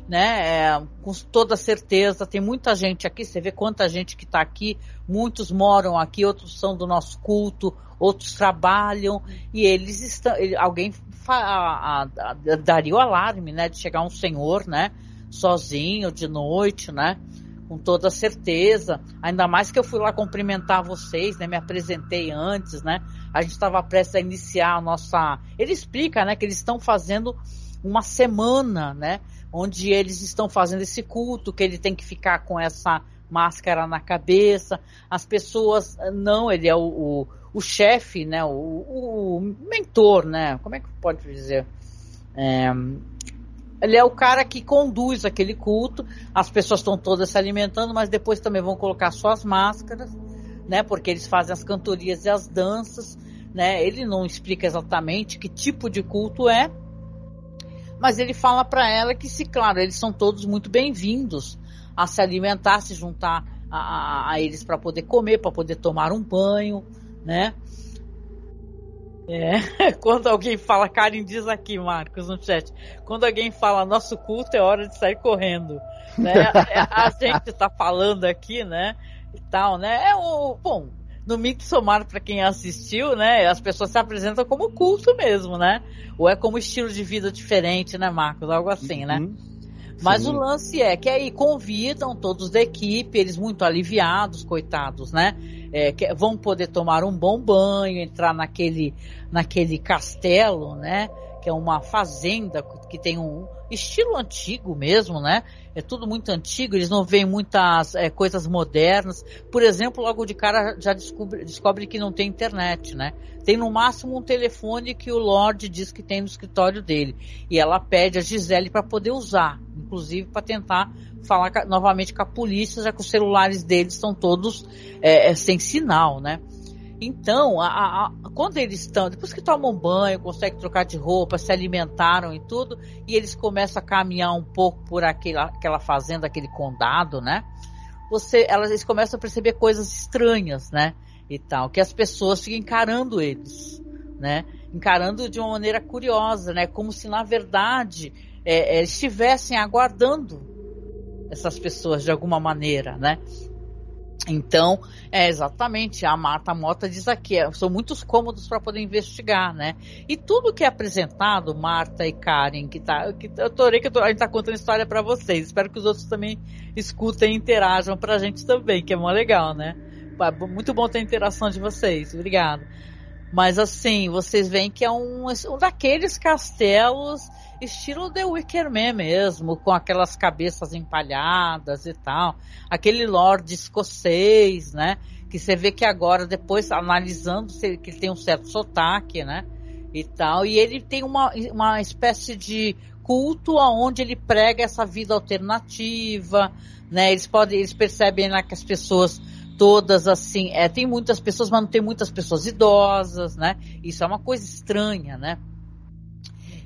né, é, com toda certeza, tem muita gente aqui, você vê quanta gente que está aqui, muitos moram aqui, outros são do nosso culto, outros trabalham e eles estão, alguém a, a, a, daria o alarme, né, de chegar um senhor, né, sozinho de noite, né, com toda certeza. Ainda mais que eu fui lá cumprimentar vocês, né, me apresentei antes, né. A gente estava prestes a iniciar a nossa. Ele explica, né, que eles estão fazendo uma semana, né, onde eles estão fazendo esse culto, que ele tem que ficar com essa máscara na cabeça. As pessoas não, ele é o, o o chefe, né, o, o, mentor, né, como é que pode dizer? É, ele é o cara que conduz aquele culto, as pessoas estão todas se alimentando, mas depois também vão colocar suas máscaras, né, porque eles fazem as cantorias e as danças, né, ele não explica exatamente que tipo de culto é, mas ele fala para ela que, se claro, eles são todos muito bem-vindos a se alimentar, se juntar a, a, a eles para poder comer, para poder tomar um banho, né? É, quando alguém fala, Karen diz aqui, Marcos, no chat, quando alguém fala nosso culto é hora de sair correndo, né? É, a gente tá falando aqui, né? E tal, né? É o, bom, no Mito Somar, para quem assistiu, né? As pessoas se apresentam como culto mesmo, né? Ou é como estilo de vida diferente, né, Marcos? Algo assim, né? uhum. né? Mas Sim. o lance é que aí convidam todos da equipe, eles muito aliviados, coitados, né? É, que, vão poder tomar um bom banho, entrar naquele, naquele castelo, né? Que é uma fazenda que tem um estilo antigo mesmo, né? É tudo muito antigo, eles não veem muitas é, coisas modernas. Por exemplo, logo de cara já descobre, descobre que não tem internet, né? Tem no máximo um telefone que o Lorde diz que tem no escritório dele. E ela pede a Gisele para poder usar, inclusive para tentar falar novamente com a polícia, já que os celulares deles estão todos é, é, sem sinal, né? Então, a, a, quando eles estão, depois que tomam banho, conseguem trocar de roupa, se alimentaram e tudo, e eles começam a caminhar um pouco por aquela, aquela fazenda, aquele condado, né? Você, elas, eles começam a perceber coisas estranhas, né? E tal, que as pessoas ficam encarando eles, né? Encarando de uma maneira curiosa, né? Como se na verdade é, é, estivessem aguardando essas pessoas de alguma maneira, né? Então, é exatamente, a Marta Mota diz aqui, é, são muitos cômodos para poder investigar, né? E tudo que é apresentado, Marta e Karen, que tá, que eu adorei que eu tô, a gente tá contando história para vocês. Espero que os outros também escutem e interajam pra gente também, que é muito legal, né? Muito bom ter a interação de vocês. Obrigado. Mas assim, vocês veem que é um, um daqueles castelos estilo The Wicker Man mesmo, com aquelas cabeças empalhadas e tal. Aquele Lord escocês, né? Que você vê que agora, depois, analisando, que ele tem um certo sotaque, né? E tal. E ele tem uma, uma espécie de culto aonde ele prega essa vida alternativa, né? Eles podem, eles percebem né, que as pessoas todas assim, é, tem muitas pessoas, mas não tem muitas pessoas idosas, né? Isso é uma coisa estranha, né?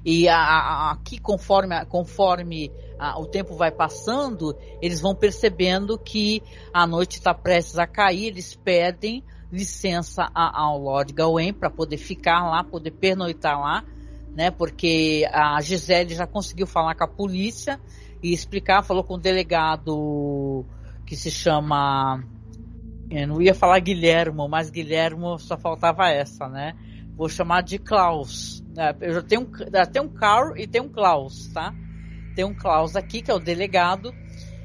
E aqui, conforme, conforme a, o tempo vai passando, eles vão percebendo que a noite está prestes a cair, eles pedem licença ao Lord Gawain para poder ficar lá, poder pernoitar lá, né? Porque a Gisele já conseguiu falar com a polícia e explicar, falou com o delegado que se chama. Eu não ia falar Guilhermo, mas Guilhermo só faltava essa, né? Vou chamar de Klaus. É, eu já tenho, tenho um Carl e tem um Klaus, tá? Tem um Klaus aqui, que é o delegado,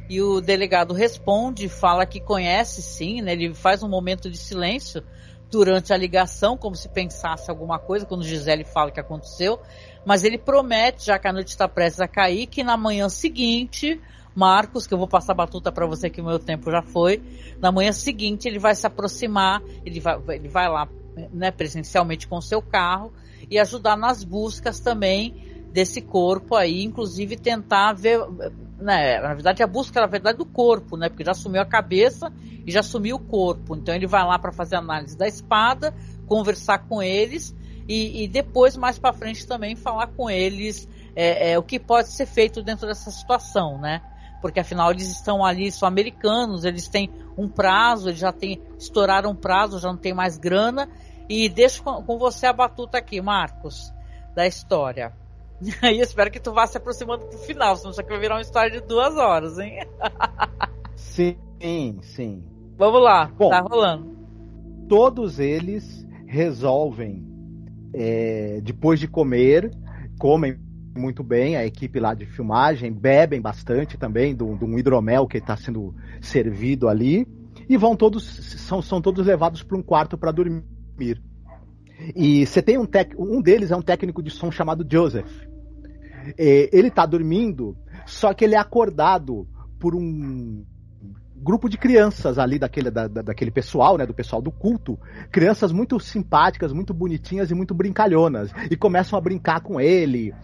E o delegado responde, fala que conhece sim, né? Ele faz um momento de silêncio durante a ligação, como se pensasse alguma coisa, quando Gisele fala que aconteceu. Mas ele promete, já que a noite está prestes a cair, que na manhã seguinte, Marcos, que eu vou passar a batuta para você que o meu tempo já foi, na manhã seguinte ele vai se aproximar, ele vai, ele vai lá né, presencialmente com o seu carro e ajudar nas buscas também desse corpo aí, inclusive tentar ver, né, na verdade a busca na verdade do corpo, né, porque já sumiu a cabeça e já sumiu o corpo, então ele vai lá para fazer análise da espada, conversar com eles e, e depois mais para frente também falar com eles é, é, o que pode ser feito dentro dessa situação, né? Porque afinal eles estão ali, são americanos, eles têm um prazo, eles já têm, estouraram um prazo, já não tem mais grana. E deixo com, você a batuta aqui, Marcos, da história. E espero que tu vá se aproximando pro final, senão isso aqui vai virar uma história de duas horas, hein? sim, sim. Vamos lá, Bom, tá rolando. Todos eles resolvem, é, depois de comer, comem muito bem, a equipe lá de filmagem, bebem bastante também de um hidromel que está sendo servido ali, e vão todos, são, são todos levados para um quarto para dormir. E você tem um um deles é um técnico de som chamado Joseph. É, ele está dormindo, só que ele é acordado por um grupo de crianças ali daquele, da, daquele pessoal, né, do pessoal do culto, crianças muito simpáticas, muito bonitinhas e muito brincalhonas, e começam a brincar com ele,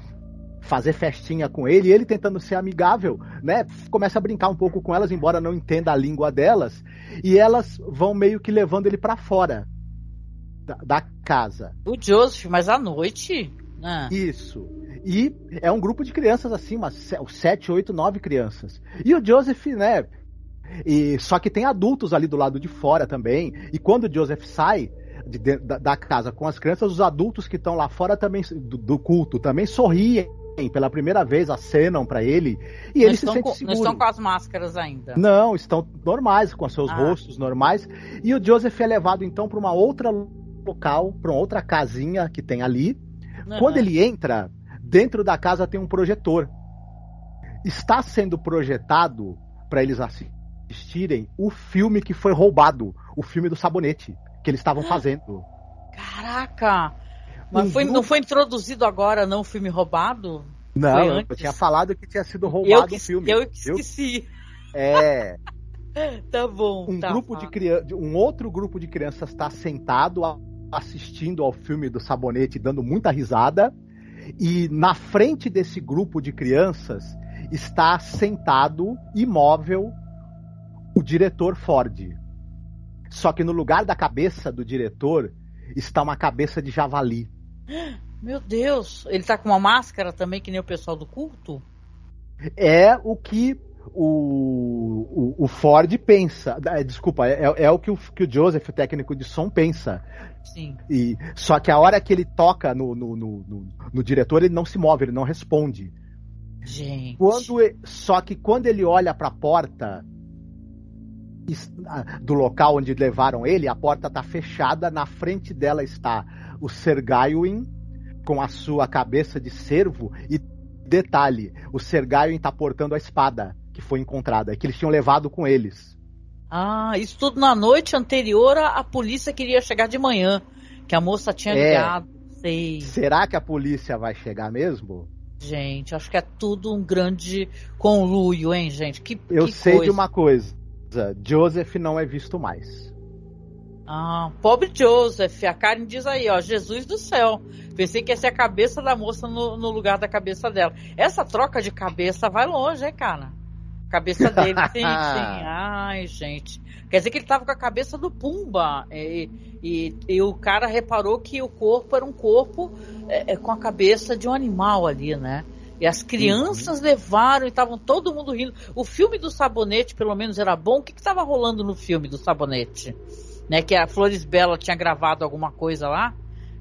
fazer festinha com ele, e ele tentando ser amigável, né, começa a brincar um pouco com elas, embora não entenda a língua delas, e elas vão meio que levando ele para fora da, da, casa. O Joseph, mas à noite? Ah. Isso. E é um grupo de crianças assim, umas sete, oito, nove crianças. E o Joseph, né? E, só que tem adultos ali do lado de fora também. E quando o Joseph sai de, de, da, da, casa com as crianças, os adultos que estão lá fora também do, do, culto também sorriem pela primeira vez, acenam para ele e não ele se sente com, seguro. Não estão com as máscaras ainda. Não, estão normais, com seus ah. rostos normais. E o Joseph é levado então para uma outra local, para uma outra casinha que tem ali. Uhum. Quando ele entra, dentro da casa tem um projetor. Está sendo projetado para eles assistirem o filme que foi roubado, o filme do sabonete que eles estavam fazendo. Caraca! Mas foi, não foi introduzido agora, não, o filme roubado? Não, eu tinha falado que tinha sido roubado o filme. Eu esqueci. Eu... É. tá bom. Um tá, grupo de crianças, um outro grupo de crianças está sentado assistindo ao filme do Sabonete, dando muita risada, e na frente desse grupo de crianças está sentado, imóvel, o diretor Ford. Só que no lugar da cabeça do diretor está uma cabeça de javali. Meu Deus, ele tá com uma máscara também, que nem o pessoal do culto? É o que o, o, o Ford pensa. É, desculpa, é, é, o que o que o Joseph, o técnico de som, pensa. Sim. E, só que a hora que ele toca no, no, no, no, no diretor, ele não se move, ele não responde. Gente. Quando, só que quando ele olha para a porta do local onde levaram ele, a porta está fechada, na frente dela está o Sergaiwin com a sua cabeça de cervo e detalhe, o Sergaiwin está portando a espada que foi encontrada, que eles tinham levado com eles. Ah, isso tudo na noite anterior a, a polícia queria chegar de manhã, que a moça tinha é. ligado. Sei. Será que a polícia vai chegar mesmo? Gente, acho que é tudo um grande conluio, hein, gente? Que, Eu que sei coisa. de uma coisa. Joseph não é visto mais. Ah, pobre Joseph. A Karen diz aí, ó, Jesus do céu. Pensei que ia ser a cabeça da moça no, no lugar da cabeça dela. Essa troca de cabeça vai longe, hein, cara? Cabeça dele, sim, sim. Ai, gente. Quer dizer que ele tava com a cabeça do Pumba. E, e, e o cara reparou que o corpo era um corpo é, é com a cabeça de um animal ali, né? E as crianças uhum. levaram e estavam todo mundo rindo. O filme do sabonete, pelo menos, era bom. O que estava rolando no filme do sabonete? Né, que a Flores Bela tinha gravado alguma coisa lá?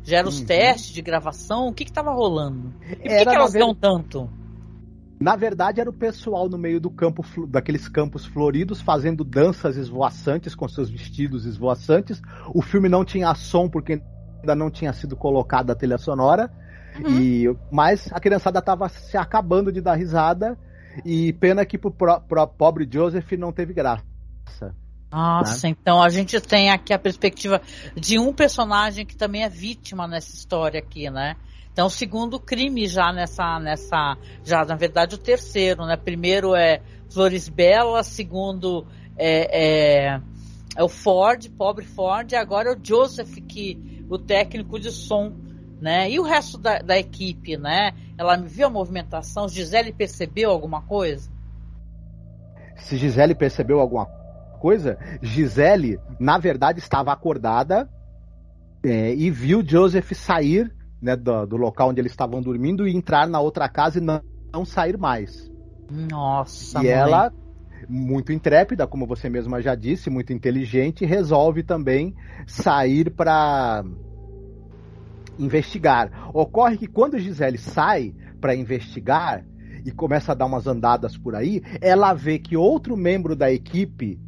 Já eram os uhum. testes de gravação? O que estava rolando? E por que, que elas dão tanto? Na verdade, era o pessoal no meio do campo, daqueles campos floridos, fazendo danças esvoaçantes com seus vestidos esvoaçantes. O filme não tinha som porque ainda não tinha sido colocada a trilha sonora. Uhum. E, mas a criançada estava se acabando de dar risada. E pena que pro, pro, pobre Joseph não teve graça. Nossa, né? então a gente tem aqui a perspectiva de um personagem que também é vítima nessa história aqui, né? Então, o segundo crime já nessa, nessa, já na verdade o terceiro, né? Primeiro é Flores Bela, segundo é, é, é o Ford, pobre Ford, e agora é o Joseph, que o técnico de som, né? E o resto da, da equipe, né? Ela viu a movimentação, Gisele percebeu alguma coisa? Se Gisele percebeu alguma coisa, Gisele, na verdade, estava acordada é, e viu Joseph sair né, do, do, local onde eles estavam dormindo e entrar na outra casa e não, não sair mais. Nossa, E mãe. ela, muito intrépida, como você mesma já disse, muito inteligente, resolve também sair para investigar. Ocorre que quando Gisele sai para investigar e começa a dar umas andadas por aí, ela vê que outro membro da equipe,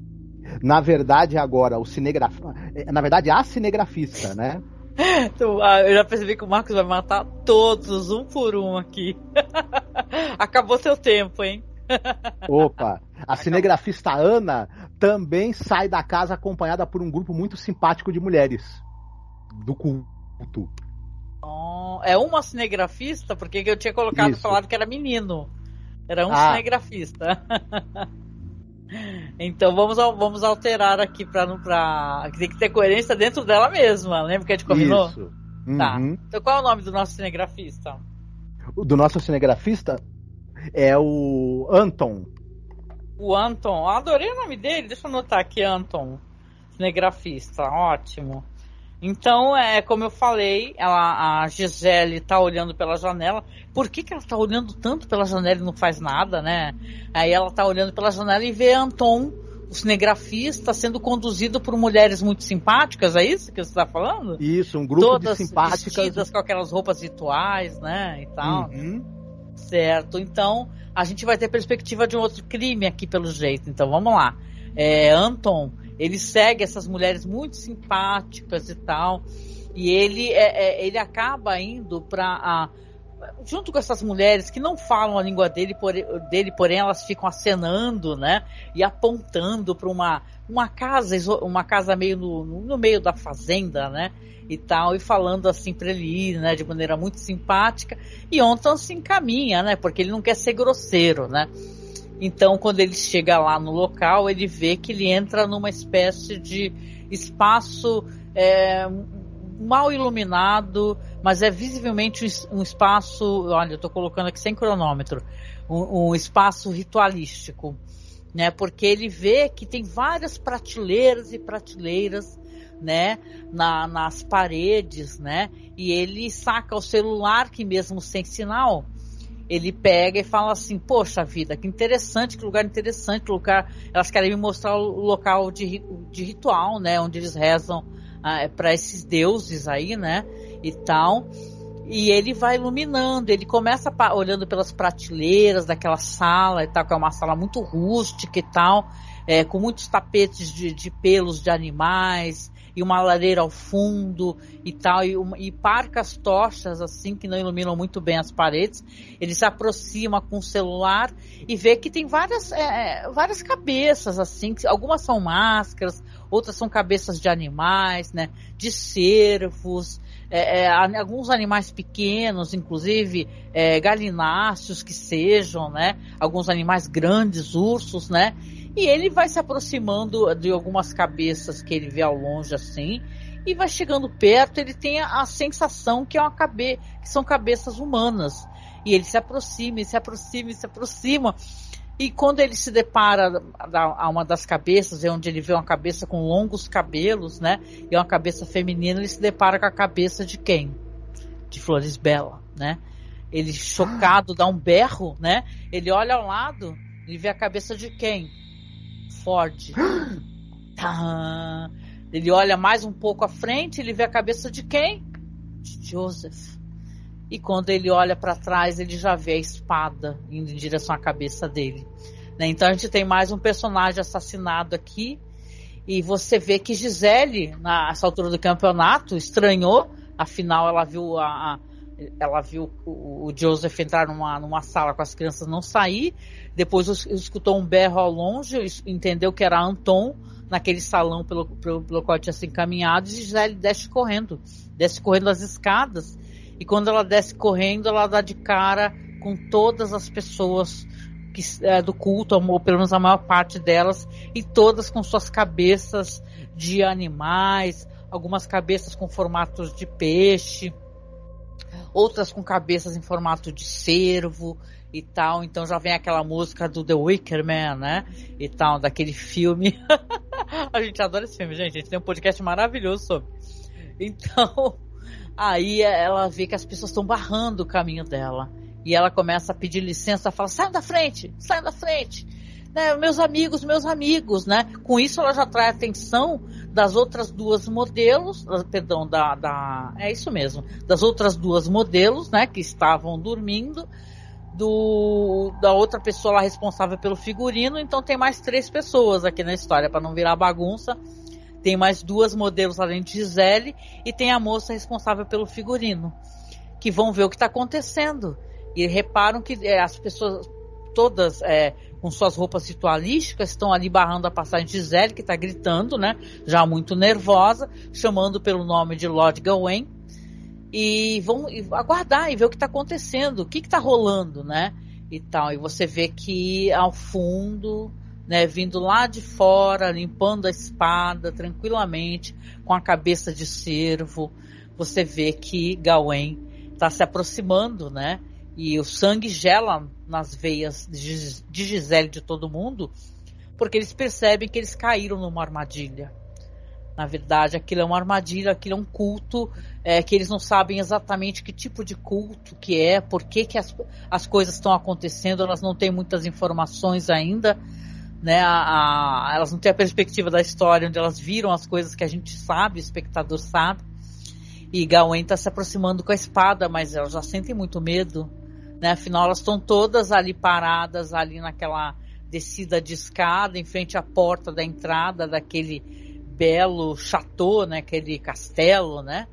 na verdade agora o cinegrafista, na verdade a cinegrafista, né? Então, eu já percebi que o Marcos vai matar todos, um por um aqui. Acabou seu tempo, hein? Opa! A cinegrafista Ana também sai da casa acompanhada por um grupo muito simpático de mulheres do culto. Oh, é uma cinegrafista? Porque eu tinha colocado Isso. falado que era menino. Era um ah. cinegrafista. Então vamos, vamos alterar aqui para pra... tem que ter coerência dentro dela mesma, lembra que a gente combinou? Isso. Tá. Uhum. Então qual é o nome do nosso cinegrafista? O do nosso cinegrafista é o Anton. O Anton, adorei o nome dele, deixa eu anotar aqui, Anton. Cinegrafista, ótimo. Então, é como eu falei, ela, a Gisele está olhando pela janela. Por que, que ela está olhando tanto pela janela e não faz nada, né? Aí ela está olhando pela janela e vê Anton, o cinegrafista, sendo conduzido por mulheres muito simpáticas, é isso que você está falando? Isso, um grupo Todas de simpáticas. vestidas com aquelas roupas rituais, né? E tal. Uhum. Certo. Então, a gente vai ter perspectiva de um outro crime aqui, pelo jeito. Então, vamos lá. É, Anton ele segue essas mulheres muito simpáticas e tal. E ele, é, é, ele acaba indo para junto com essas mulheres que não falam a língua dele, por, dele, porém elas ficam acenando, né? E apontando para uma, uma casa, uma casa meio no, no meio da fazenda, né? E tal, e falando assim para ele ir, né? De maneira muito simpática. E Onton se encaminha, né? Porque ele não quer ser grosseiro, né? Então, quando ele chega lá no local, ele vê que ele entra numa espécie de espaço é, mal iluminado, mas é visivelmente um espaço. Olha, eu estou colocando aqui sem cronômetro um, um espaço ritualístico, né? Porque ele vê que tem várias prateleiras e prateleiras né, na, nas paredes, né, e ele saca o celular que mesmo sem sinal, ele pega e fala assim, poxa vida, que interessante, que lugar interessante, que lugar. Elas querem me mostrar o local de, de ritual, né? Onde eles rezam ah, é para esses deuses aí, né? E tal. E ele vai iluminando, ele começa olhando pelas prateleiras daquela sala e tal, que é uma sala muito rústica e tal, é, com muitos tapetes de, de pelos de animais, e uma lareira ao fundo e tal, e, e parcas tochas assim que não iluminam muito bem as paredes. Ele se aproxima com o celular e vê que tem várias, é, é várias cabeças assim, algumas são máscaras, outras são cabeças de animais, né, de cervos, é, é, alguns animais pequenos, inclusive é, galináceos que sejam, né? Alguns animais grandes, ursos, né? E ele vai se aproximando de algumas cabeças que ele vê ao longe assim, e vai chegando perto, ele tem a, a sensação que é uma cabe que são cabeças humanas. E ele se aproxima, e se aproxima, e se aproxima. E quando ele se depara a uma das cabeças, é onde ele vê uma cabeça com longos cabelos, né? E uma cabeça feminina, ele se depara com a cabeça de quem? De Flores Bela, né? Ele chocado dá um berro, né? Ele olha ao lado, ele vê a cabeça de quem? Ford. Ele olha mais um pouco à frente, ele vê a cabeça de quem? De Joseph. E quando ele olha para trás, ele já vê a espada indo em direção à cabeça dele. Né? Então a gente tem mais um personagem assassinado aqui. E você vê que Gisele, nessa altura do campeonato, estranhou. Afinal, ela viu a, a, ela viu o, Joseph entrar numa, numa sala com as crianças não sair, depois escutou um berro ao longe, entendeu que era Anton naquele salão pelo, pelo, pelo qual tinha se encaminhado, e Gisele desce correndo, desce correndo as escadas, e quando ela desce correndo, ela dá de cara com todas as pessoas que, é, do culto, ou pelo menos a maior parte delas, e todas com suas cabeças de animais, algumas cabeças com formatos de peixe, outras com cabeças em formato de cervo e tal. Então já vem aquela música do The Wicker Man, né? E tal, daquele filme. a gente adora esse filme, gente. A gente tem um podcast maravilhoso sobre. Então, aí ela vê que as pessoas estão barrando o caminho dela. E ela começa a pedir licença, fala: sai da frente, sai da frente. Né, meus amigos, meus amigos, né? Com isso ela já atrai a atenção das outras duas modelos, perdão, da, da, é isso mesmo, das outras duas modelos, né, que estavam dormindo, do, da outra pessoa lá responsável pelo figurino, então tem mais três pessoas aqui na história, para não virar bagunça. Tem mais duas modelos além de Gisele e tem a moça responsável pelo figurino, que vão ver o que está acontecendo. E reparam que é, as pessoas todas é, com suas roupas ritualísticas estão ali barrando a passagem de Gisele, que está gritando, né? Já muito nervosa, chamando pelo nome de Lord Gawain e vão aguardar e ver o que está acontecendo, o que está rolando, né? E tal. E você vê que ao fundo, né, vindo lá de fora, limpando a espada tranquilamente, com a cabeça de cervo, você vê que Gawain está se aproximando, né? E o sangue gela nas veias de Gisele de todo mundo, porque eles percebem que eles caíram numa armadilha. Na verdade, aquilo é uma armadilha, aquilo é um culto é, que eles não sabem exatamente que tipo de culto que é, por que, que as, as coisas estão acontecendo, elas não têm muitas informações ainda, né? A, a, elas não têm a perspectiva da história onde elas viram as coisas que a gente sabe, o espectador sabe. E Gawain está se aproximando com a espada, mas elas já sentem muito medo, né? Afinal, elas estão todas ali paradas, ali naquela descida de escada, em frente à porta da entrada daquele belo chateau, né, aquele castelo, né?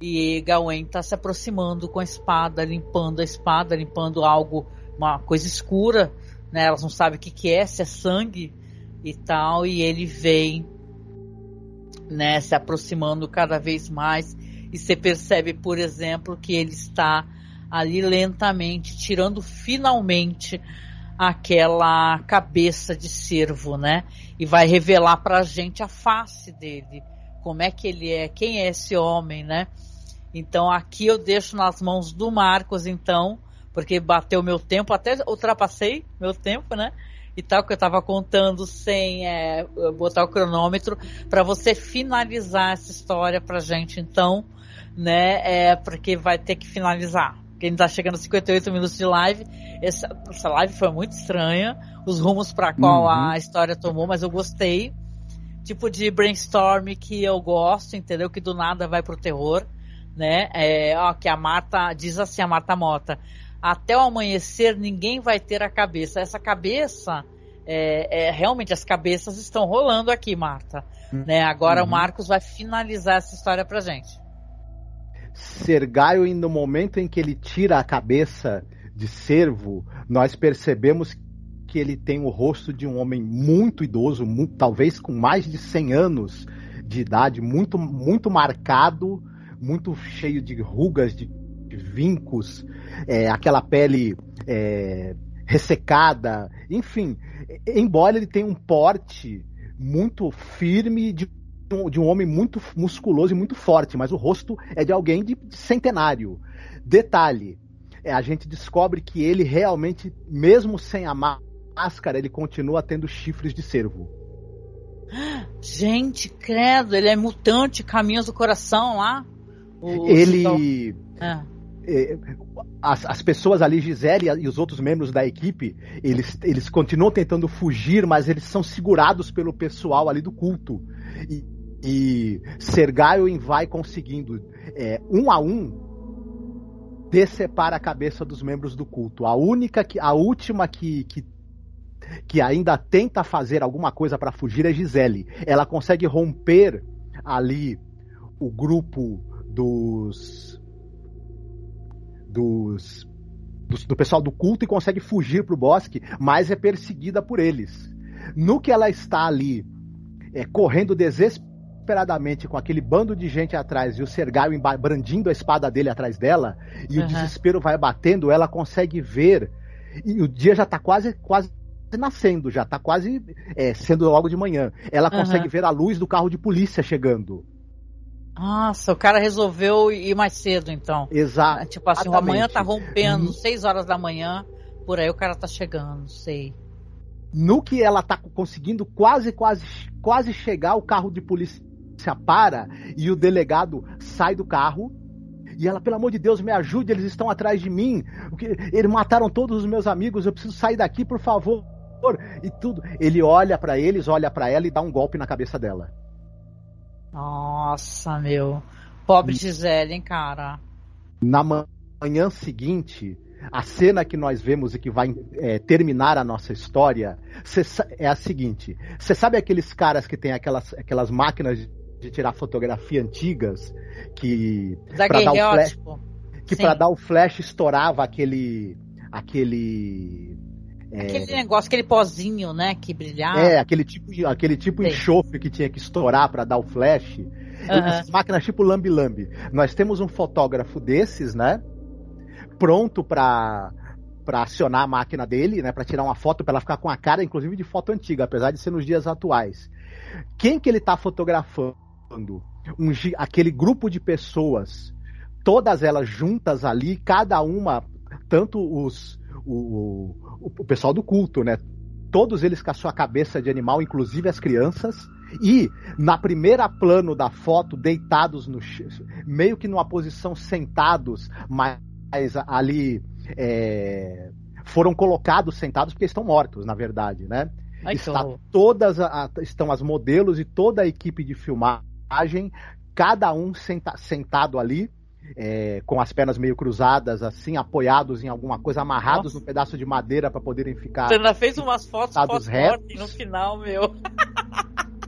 E Gawain está se aproximando com a espada, limpando a espada, limpando algo, uma coisa escura, né? Elas não sabem o que, que é, se é sangue e tal, e ele vem, né, se aproximando cada vez mais. E você percebe, por exemplo, que ele está ali lentamente tirando finalmente aquela cabeça de cervo, né? E vai revelar para a gente a face dele, como é que ele é, quem é esse homem, né? Então aqui eu deixo nas mãos do Marcos, então, porque bateu meu tempo, até ultrapassei meu tempo, né? E tal, que eu estava contando sem é, botar o cronômetro, para você finalizar essa história pra gente, então, né? É, porque vai ter que finalizar. Quem está chegando a 58 minutos de live. Essa, essa live foi muito estranha. Os rumos para qual uhum. a história tomou, mas eu gostei. Tipo de brainstorm que eu gosto, entendeu? Que do nada vai pro terror, né? É, ó, que a Marta, diz assim a Marta Mota, até o amanhecer ninguém vai ter a cabeça. Essa cabeça, é, é realmente as cabeças estão rolando aqui, Marta. Uhum. Né? Agora o uhum. Marcos vai finalizar essa história pra gente. Sergaio, no momento em que ele tira a cabeça de cervo, nós percebemos que ele tem o rosto de um homem muito idoso, muito, talvez com mais de 100 anos de idade, muito, muito marcado, muito cheio de rugas, de, de vincos, é, aquela pele é, ressecada, enfim. Embora ele tenha um porte muito firme de de um homem muito musculoso e muito forte, mas o rosto é de alguém de centenário. Detalhe, é, a gente descobre que ele realmente, mesmo sem a máscara, ele continua tendo chifres de cervo. Gente, credo, ele é mutante, caminhos do coração lá. O, ele. É. É, as, as, pessoas ali, Gisele e os outros membros da equipe, eles, eles continuam tentando fugir, mas eles são segurados pelo pessoal ali do culto. E, e Sergaioin vai conseguindo é, um a um decepar a cabeça dos membros do culto. A única que, a última que, que, que ainda tenta fazer alguma coisa para fugir é Gisele. Ela consegue romper ali o grupo dos dos, dos, do pessoal do culto e consegue fugir para o bosque, mas é perseguida por eles. No que ela está ali é, correndo desesperadamente com aquele bando de gente atrás e o Sergaio brandindo a espada dele atrás dela, e uhum. o desespero vai batendo, ela consegue ver. E o dia já está quase, quase nascendo, já está quase é, sendo logo de manhã. Ela consegue uhum. ver a luz do carro de polícia chegando. Nossa, o cara resolveu ir mais cedo, então. Exato. Tipo assim, amanhã tá rompendo, 6 horas da manhã, por aí o cara tá chegando, sei. No que ela tá conseguindo quase, quase, quase chegar, o carro de polícia para e o delegado sai do carro. E ela, pelo amor de Deus, me ajude, eles estão atrás de mim. Eles mataram todos os meus amigos, eu preciso sair daqui, por favor. E tudo. Ele olha para eles, olha para ela e dá um golpe na cabeça dela. Nossa, meu. Pobre Gisele, hein, cara. Na manhã seguinte, a cena que nós vemos e que vai é, terminar a nossa história é a seguinte: você sabe aqueles caras que tem aquelas, aquelas máquinas de tirar fotografia antigas que para dar o flash, que para dar o flash estourava aquele aquele é, aquele é... negócio, aquele pozinho, né, que brilhava. É, aquele tipo, aquele tipo de enxofre que tinha que estourar para dar o flash. Uhum. Máquinas tipo lambi-lambi. Nós temos um fotógrafo desses, né? Pronto para para acionar a máquina dele, né, para tirar uma foto, para ela ficar com a cara, inclusive de foto antiga, apesar de ser nos dias atuais. Quem que ele está fotografando? Um, aquele grupo de pessoas, todas elas juntas ali, cada uma, tanto os o, o, o pessoal do culto, né? Todos eles com a sua cabeça de animal, inclusive as crianças. E na primeira plano da foto, deitados no meio que numa posição sentados, mas ali é, foram colocados sentados porque estão mortos, na verdade, né? Ai, Está todas a, estão as modelos e toda a equipe de filmagem, cada um senta, sentado ali é, com as pernas meio cruzadas, assim, apoiados em alguma coisa, amarrados Nossa. num pedaço de madeira para poderem ficar. Você ainda fez umas fotos fotos no final, meu.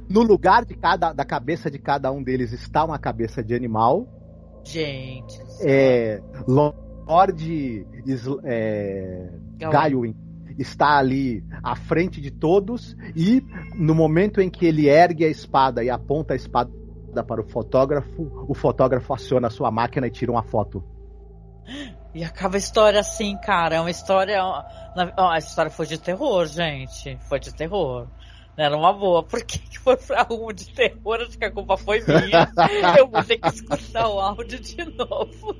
No lugar de cada, da cabeça de cada um deles está uma cabeça de animal. Gente. É, Lord é, Gawain está ali à frente de todos e no momento em que ele ergue a espada e aponta a espada para o fotógrafo, o fotógrafo aciona a sua máquina e tira uma foto. E acaba a história assim, cara. É uma história. A história foi de terror, gente. Foi de terror. Era uma boa. Por que, que foi pra rumo de terror? Acho que a culpa foi minha. Eu vou ter que escutar o áudio de novo.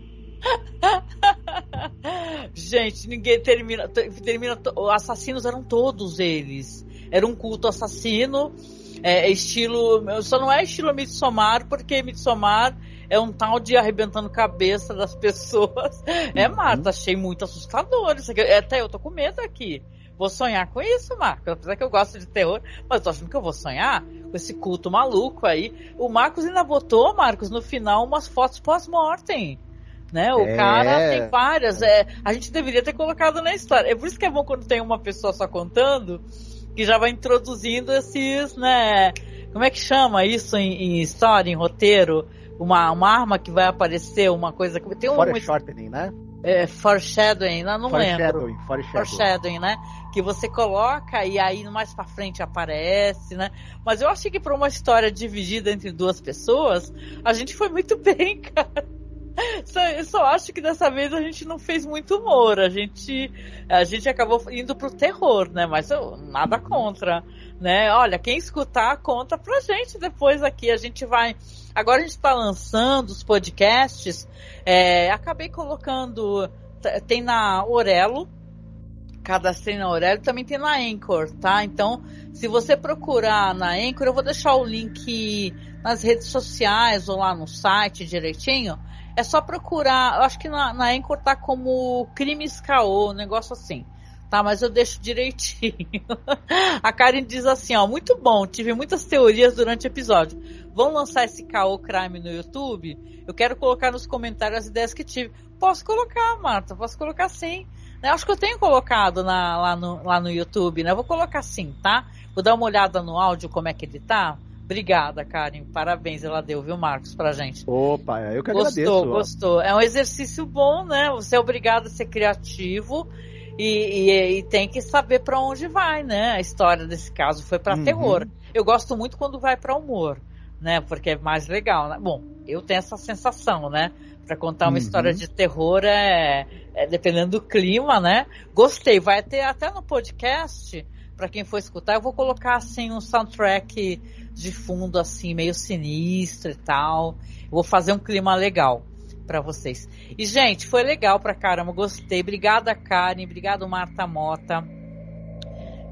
Gente, ninguém termina. termina assassinos eram todos eles. Era um culto assassino é, estilo. Só não é estilo Midsommar, porque Midsommar é um tal de arrebentando cabeça das pessoas. É, uhum. Marta, achei muito assustador. Isso aqui, até eu tô com medo aqui. Vou sonhar com isso, Marcos. Apesar que eu gosto de terror, mas tô achando que eu vou sonhar com esse culto maluco aí. O Marcos ainda botou, Marcos, no final umas fotos pós-mortem. Né? O é... cara tem várias. É, a gente deveria ter colocado na história. É por isso que é bom quando tem uma pessoa só contando que já vai introduzindo esses, né? Como é que chama isso em, em história, em roteiro? Uma, uma arma que vai aparecer, uma coisa que tem um foreshortening, né? É, foreshadowing, não, não foreshadowing, lembro. Foreshadowing, foreshadowing, né? Que você coloca e aí mais para frente aparece, né? Mas eu achei que para uma história dividida entre duas pessoas, a gente foi muito bem, cara. Só, eu só acho que dessa vez a gente não fez muito humor. A gente, a gente acabou indo pro terror, né? Mas eu, nada contra, né? Olha, quem escutar, conta pra gente depois aqui. A gente vai. Agora a gente está lançando os podcasts. É, acabei colocando. Tem na Orelo, cadastrei na Aurélio, também tem na Anchor, tá? Então, se você procurar na Anchor, eu vou deixar o link nas redes sociais ou lá no site direitinho. É só procurar, acho que na, na Anchor tá como Crimes Caô, um negócio assim. Tá, mas eu deixo direitinho. A Karen diz assim, ó, muito bom, tive muitas teorias durante o episódio. Vão lançar esse Caô Crime no YouTube? Eu quero colocar nos comentários as ideias que tive. Posso colocar, Marta, posso colocar sim. Eu acho que eu tenho colocado na, lá, no, lá no YouTube, né? Eu vou colocar sim, tá? Vou dar uma olhada no áudio, como é que ele tá. Obrigada, Karen. Parabéns, ela deu, viu, Marcos, pra gente. Opa, eu que gostou, agradeço. Gostou, gostou. É um exercício bom, né? Você é obrigado a ser criativo e, e, e tem que saber para onde vai, né? A história desse caso foi para uhum. terror. Eu gosto muito quando vai para humor, né? Porque é mais legal, né? Bom, eu tenho essa sensação, né? Para contar uma uhum. história de terror é, é dependendo do clima, né? Gostei. Vai ter até no podcast para quem for escutar, eu vou colocar assim um soundtrack de fundo assim meio sinistro e tal. Vou fazer um clima legal para vocês. E gente, foi legal pra caramba, gostei. Obrigada Karen, obrigado Marta Mota.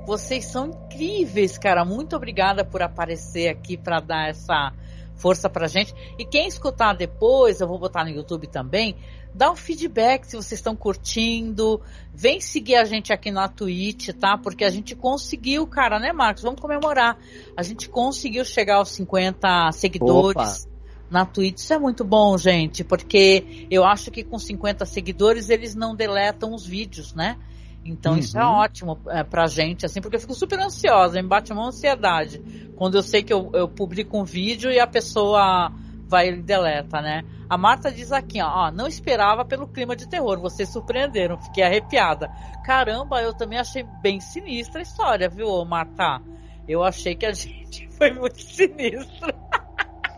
Vocês são incríveis, cara. Muito obrigada por aparecer aqui para dar essa força pra gente. E quem escutar depois, eu vou botar no YouTube também, dá um feedback se vocês estão curtindo. Vem seguir a gente aqui na Twitch, tá? Porque a gente conseguiu, cara, né, Marcos? Vamos comemorar. A gente conseguiu chegar aos 50 seguidores. Opa. Na Twitch, isso é muito bom, gente, porque eu acho que com 50 seguidores eles não deletam os vídeos, né? Então uhum. isso é ótimo é, pra gente, assim, porque eu fico super ansiosa, me bate uma ansiedade. Quando eu sei que eu, eu publico um vídeo e a pessoa vai e deleta, né? A Marta diz aqui, ó, não esperava pelo clima de terror, vocês surpreenderam, fiquei arrepiada. Caramba, eu também achei bem sinistra a história, viu, Marta? Eu achei que a gente foi muito sinistra.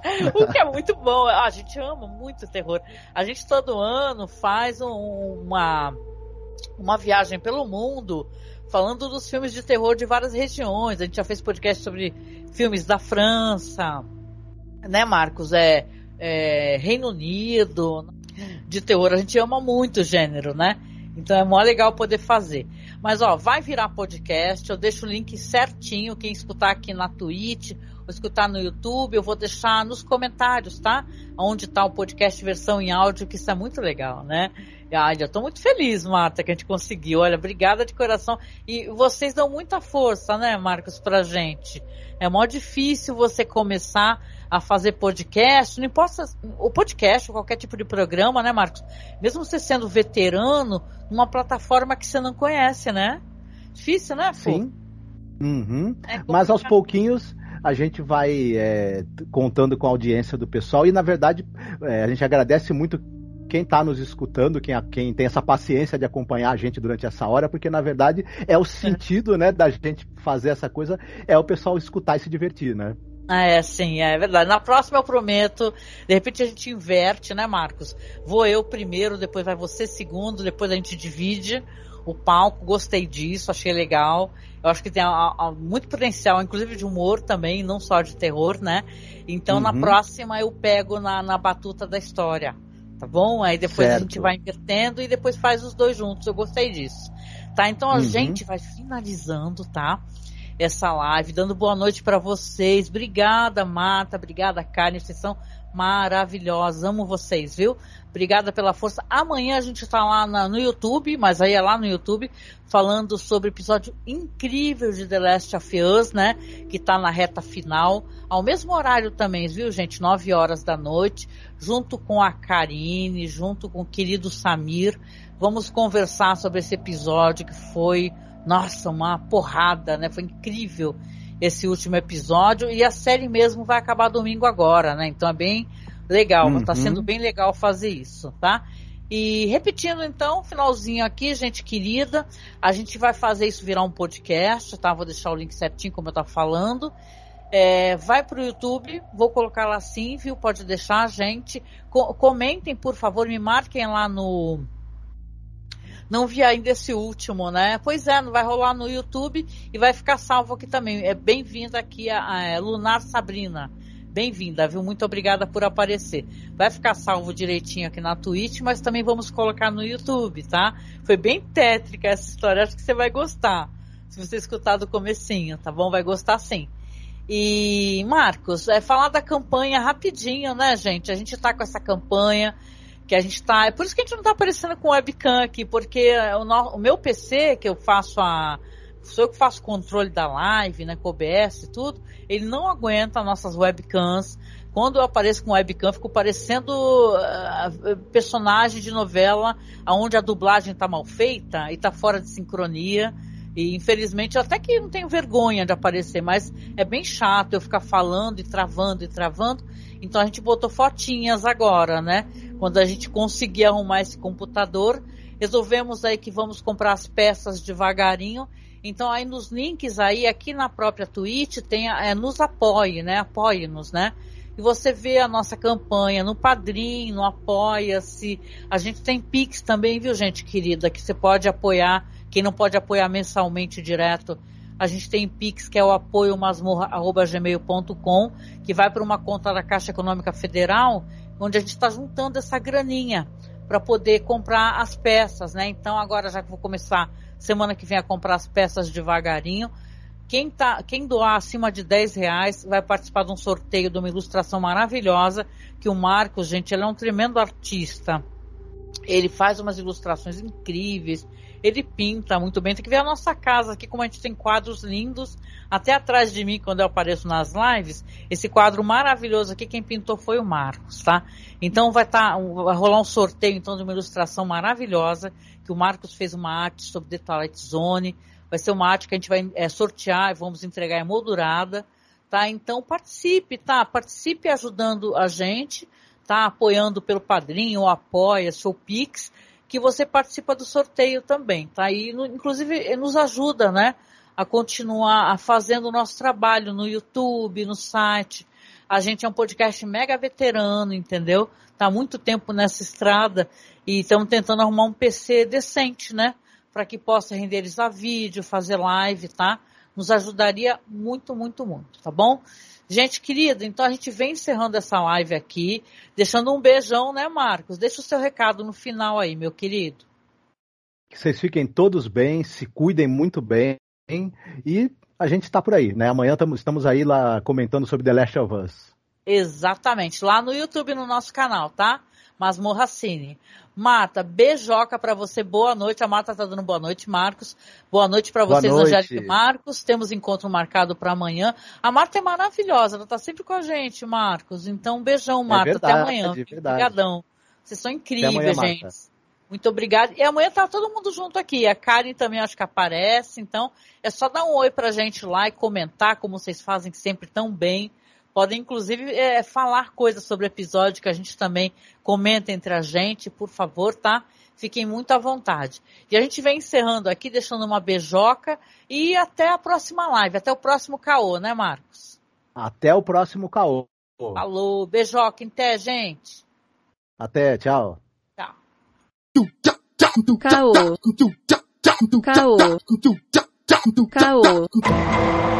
o que é muito bom. A gente ama muito terror. A gente todo ano faz um, uma, uma viagem pelo mundo falando dos filmes de terror de várias regiões. A gente já fez podcast sobre filmes da França, né, Marcos? É, é Reino Unido, de terror. A gente ama muito o gênero, né? Então é mó legal poder fazer. Mas ó, vai virar podcast, eu deixo o link certinho, quem escutar aqui na Twitch, ou escutar no YouTube, eu vou deixar nos comentários, tá? Onde está o podcast versão em áudio, que isso é muito legal, né? Ai, já estou muito feliz, Marta, que a gente conseguiu. Olha, obrigada de coração. E vocês dão muita força, né, Marcos, pra gente. É mó difícil você começar a fazer podcast, não importa o podcast, qualquer tipo de programa, né, Marcos? Mesmo você sendo veterano, numa plataforma que você não conhece, né? Difícil, né, Fu? Sim. Uhum. É Mas aos pouquinhos a gente vai é, contando com a audiência do pessoal e, na verdade, é, a gente agradece muito quem está nos escutando, quem, quem, tem essa paciência de acompanhar a gente durante essa hora, porque na verdade é o sentido, né, da gente fazer essa coisa, é o pessoal escutar e se divertir, né? É, sim, é verdade. Na próxima eu prometo. De repente a gente inverte, né, Marcos? Vou eu primeiro, depois vai você segundo, depois a gente divide o palco. Gostei disso, achei legal. Eu acho que tem a, a, muito potencial, inclusive de humor também, não só de terror, né? Então uhum. na próxima eu pego na, na batuta da história, tá bom? Aí depois certo. a gente vai invertendo e depois faz os dois juntos. Eu gostei disso. Tá? Então a uhum. gente vai finalizando, tá? Essa live, dando boa noite para vocês. Obrigada, Marta. Obrigada, Karen. Vocês são maravilhosos. Amo vocês, viu? Obrigada pela força. Amanhã a gente está lá na, no YouTube, mas aí é lá no YouTube, falando sobre o episódio incrível de The Last of Us, né? Que está na reta final. Ao mesmo horário também, viu, gente? 9 horas da noite, junto com a Karine, junto com o querido Samir. Vamos conversar sobre esse episódio que foi nossa, uma porrada, né? Foi incrível esse último episódio e a série mesmo vai acabar domingo agora, né? Então é bem legal, tá uhum. tá sendo bem legal fazer isso, tá? E repetindo então, finalzinho aqui, gente querida, a gente vai fazer isso virar um podcast, tá? Vou deixar o link certinho como eu tava falando. É, vai pro YouTube, vou colocar lá sim, viu? Pode deixar, gente. Co comentem, por favor, me marquem lá no não vi ainda esse último, né? Pois é, não vai rolar no YouTube e vai ficar salvo aqui também. É bem-vinda aqui a, a, é, Lunar Sabrina. Bem-vinda, viu? Muito obrigada por aparecer. Vai ficar salvo direitinho aqui na Twitch, mas também vamos colocar no YouTube, tá? Foi bem tétrica essa história, acho que você vai gostar. Se você escutar do comecinho, tá bom? Vai gostar sim. E, Marcos, é falar da campanha rapidinho, né, gente? A gente tá com essa campanha que a gente tá. É por isso que a gente não tá aparecendo com webcam aqui, porque o, no, o meu PC, que eu faço a. Sou eu que faço controle da live, né, com OBS e tudo, ele não aguenta nossas webcams. Quando eu apareço com webcam, fico parecendo uh, personagem de novela onde a dublagem tá mal feita e tá fora de sincronia. E infelizmente até que não tenho vergonha de aparecer, mas é bem chato eu ficar falando e travando e travando. Então a gente botou fotinhas agora, né? Quando a gente conseguir arrumar esse computador, resolvemos aí que vamos comprar as peças devagarinho. Então aí nos links aí, aqui na própria Twitch, tem é, nos apoie, né? Apoie-nos, né? E você vê a nossa campanha no Padrim, no Apoia-se. A gente tem Pix também, viu, gente querida, que você pode apoiar. Quem não pode apoiar mensalmente direto, a gente tem Pix, que é o apoio masmorra.gmail.com, que vai para uma conta da Caixa Econômica Federal, onde a gente está juntando essa graninha para poder comprar as peças, né? Então agora já que vou começar semana que vem a comprar as peças devagarinho, quem, tá, quem doar acima de 10 reais vai participar de um sorteio de uma ilustração maravilhosa que o Marcos, gente, ele é um tremendo artista. Ele faz umas ilustrações incríveis, ele pinta muito bem. Tem que ver a nossa casa aqui, como a gente tem quadros lindos. Até atrás de mim, quando eu apareço nas lives, esse quadro maravilhoso aqui, quem pintou foi o Marcos, tá? Então vai, tá, vai rolar um sorteio então de uma ilustração maravilhosa, que o Marcos fez uma arte sobre The Twilight Zone. Vai ser uma arte que a gente vai é, sortear e vamos entregar emoldurada, tá? Então participe, tá? Participe ajudando a gente, tá? Apoiando pelo padrinho, ou apoia, seu Pix, que você participa do sorteio também, tá? E no, inclusive nos ajuda, né? A continuar fazendo o nosso trabalho no YouTube, no site. A gente é um podcast mega veterano, entendeu? Tá muito tempo nessa estrada e estamos tentando arrumar um PC decente, né? para que possa renderizar vídeo, fazer live, tá? Nos ajudaria muito, muito, muito, tá bom? Gente querida, então a gente vem encerrando essa live aqui, deixando um beijão, né, Marcos? Deixa o seu recado no final aí, meu querido. Que vocês fiquem todos bem, se cuidem muito bem e a gente está por aí, né? Amanhã estamos aí lá comentando sobre The Last of Us. Exatamente, lá no YouTube, no nosso canal, tá? Masmorra Cine. Mata, beijoca para você, boa noite. A Mata tá dando boa noite, Marcos. Boa noite para vocês, Angélica e Marcos. Temos encontro marcado para amanhã. A Marta é maravilhosa, ela tá sempre com a gente, Marcos. Então, um beijão, Marta. É verdade, Até amanhã. É Obrigadão. Vocês são incríveis, amanhã, gente. Marta. Muito obrigada. E amanhã tá todo mundo junto aqui. A Karen também acho que aparece. Então, é só dar um oi pra gente lá e comentar como vocês fazem sempre tão bem. Podem, inclusive, é, falar coisas sobre o episódio que a gente também comenta entre a gente, por favor, tá? Fiquem muito à vontade. E a gente vem encerrando aqui, deixando uma beijoca e até a próxima live, até o próximo caô, né, Marcos? Até o próximo caô. Falou, beijoca, até, gente. Até, tchau. Tchau. Caô. Caô. Caô.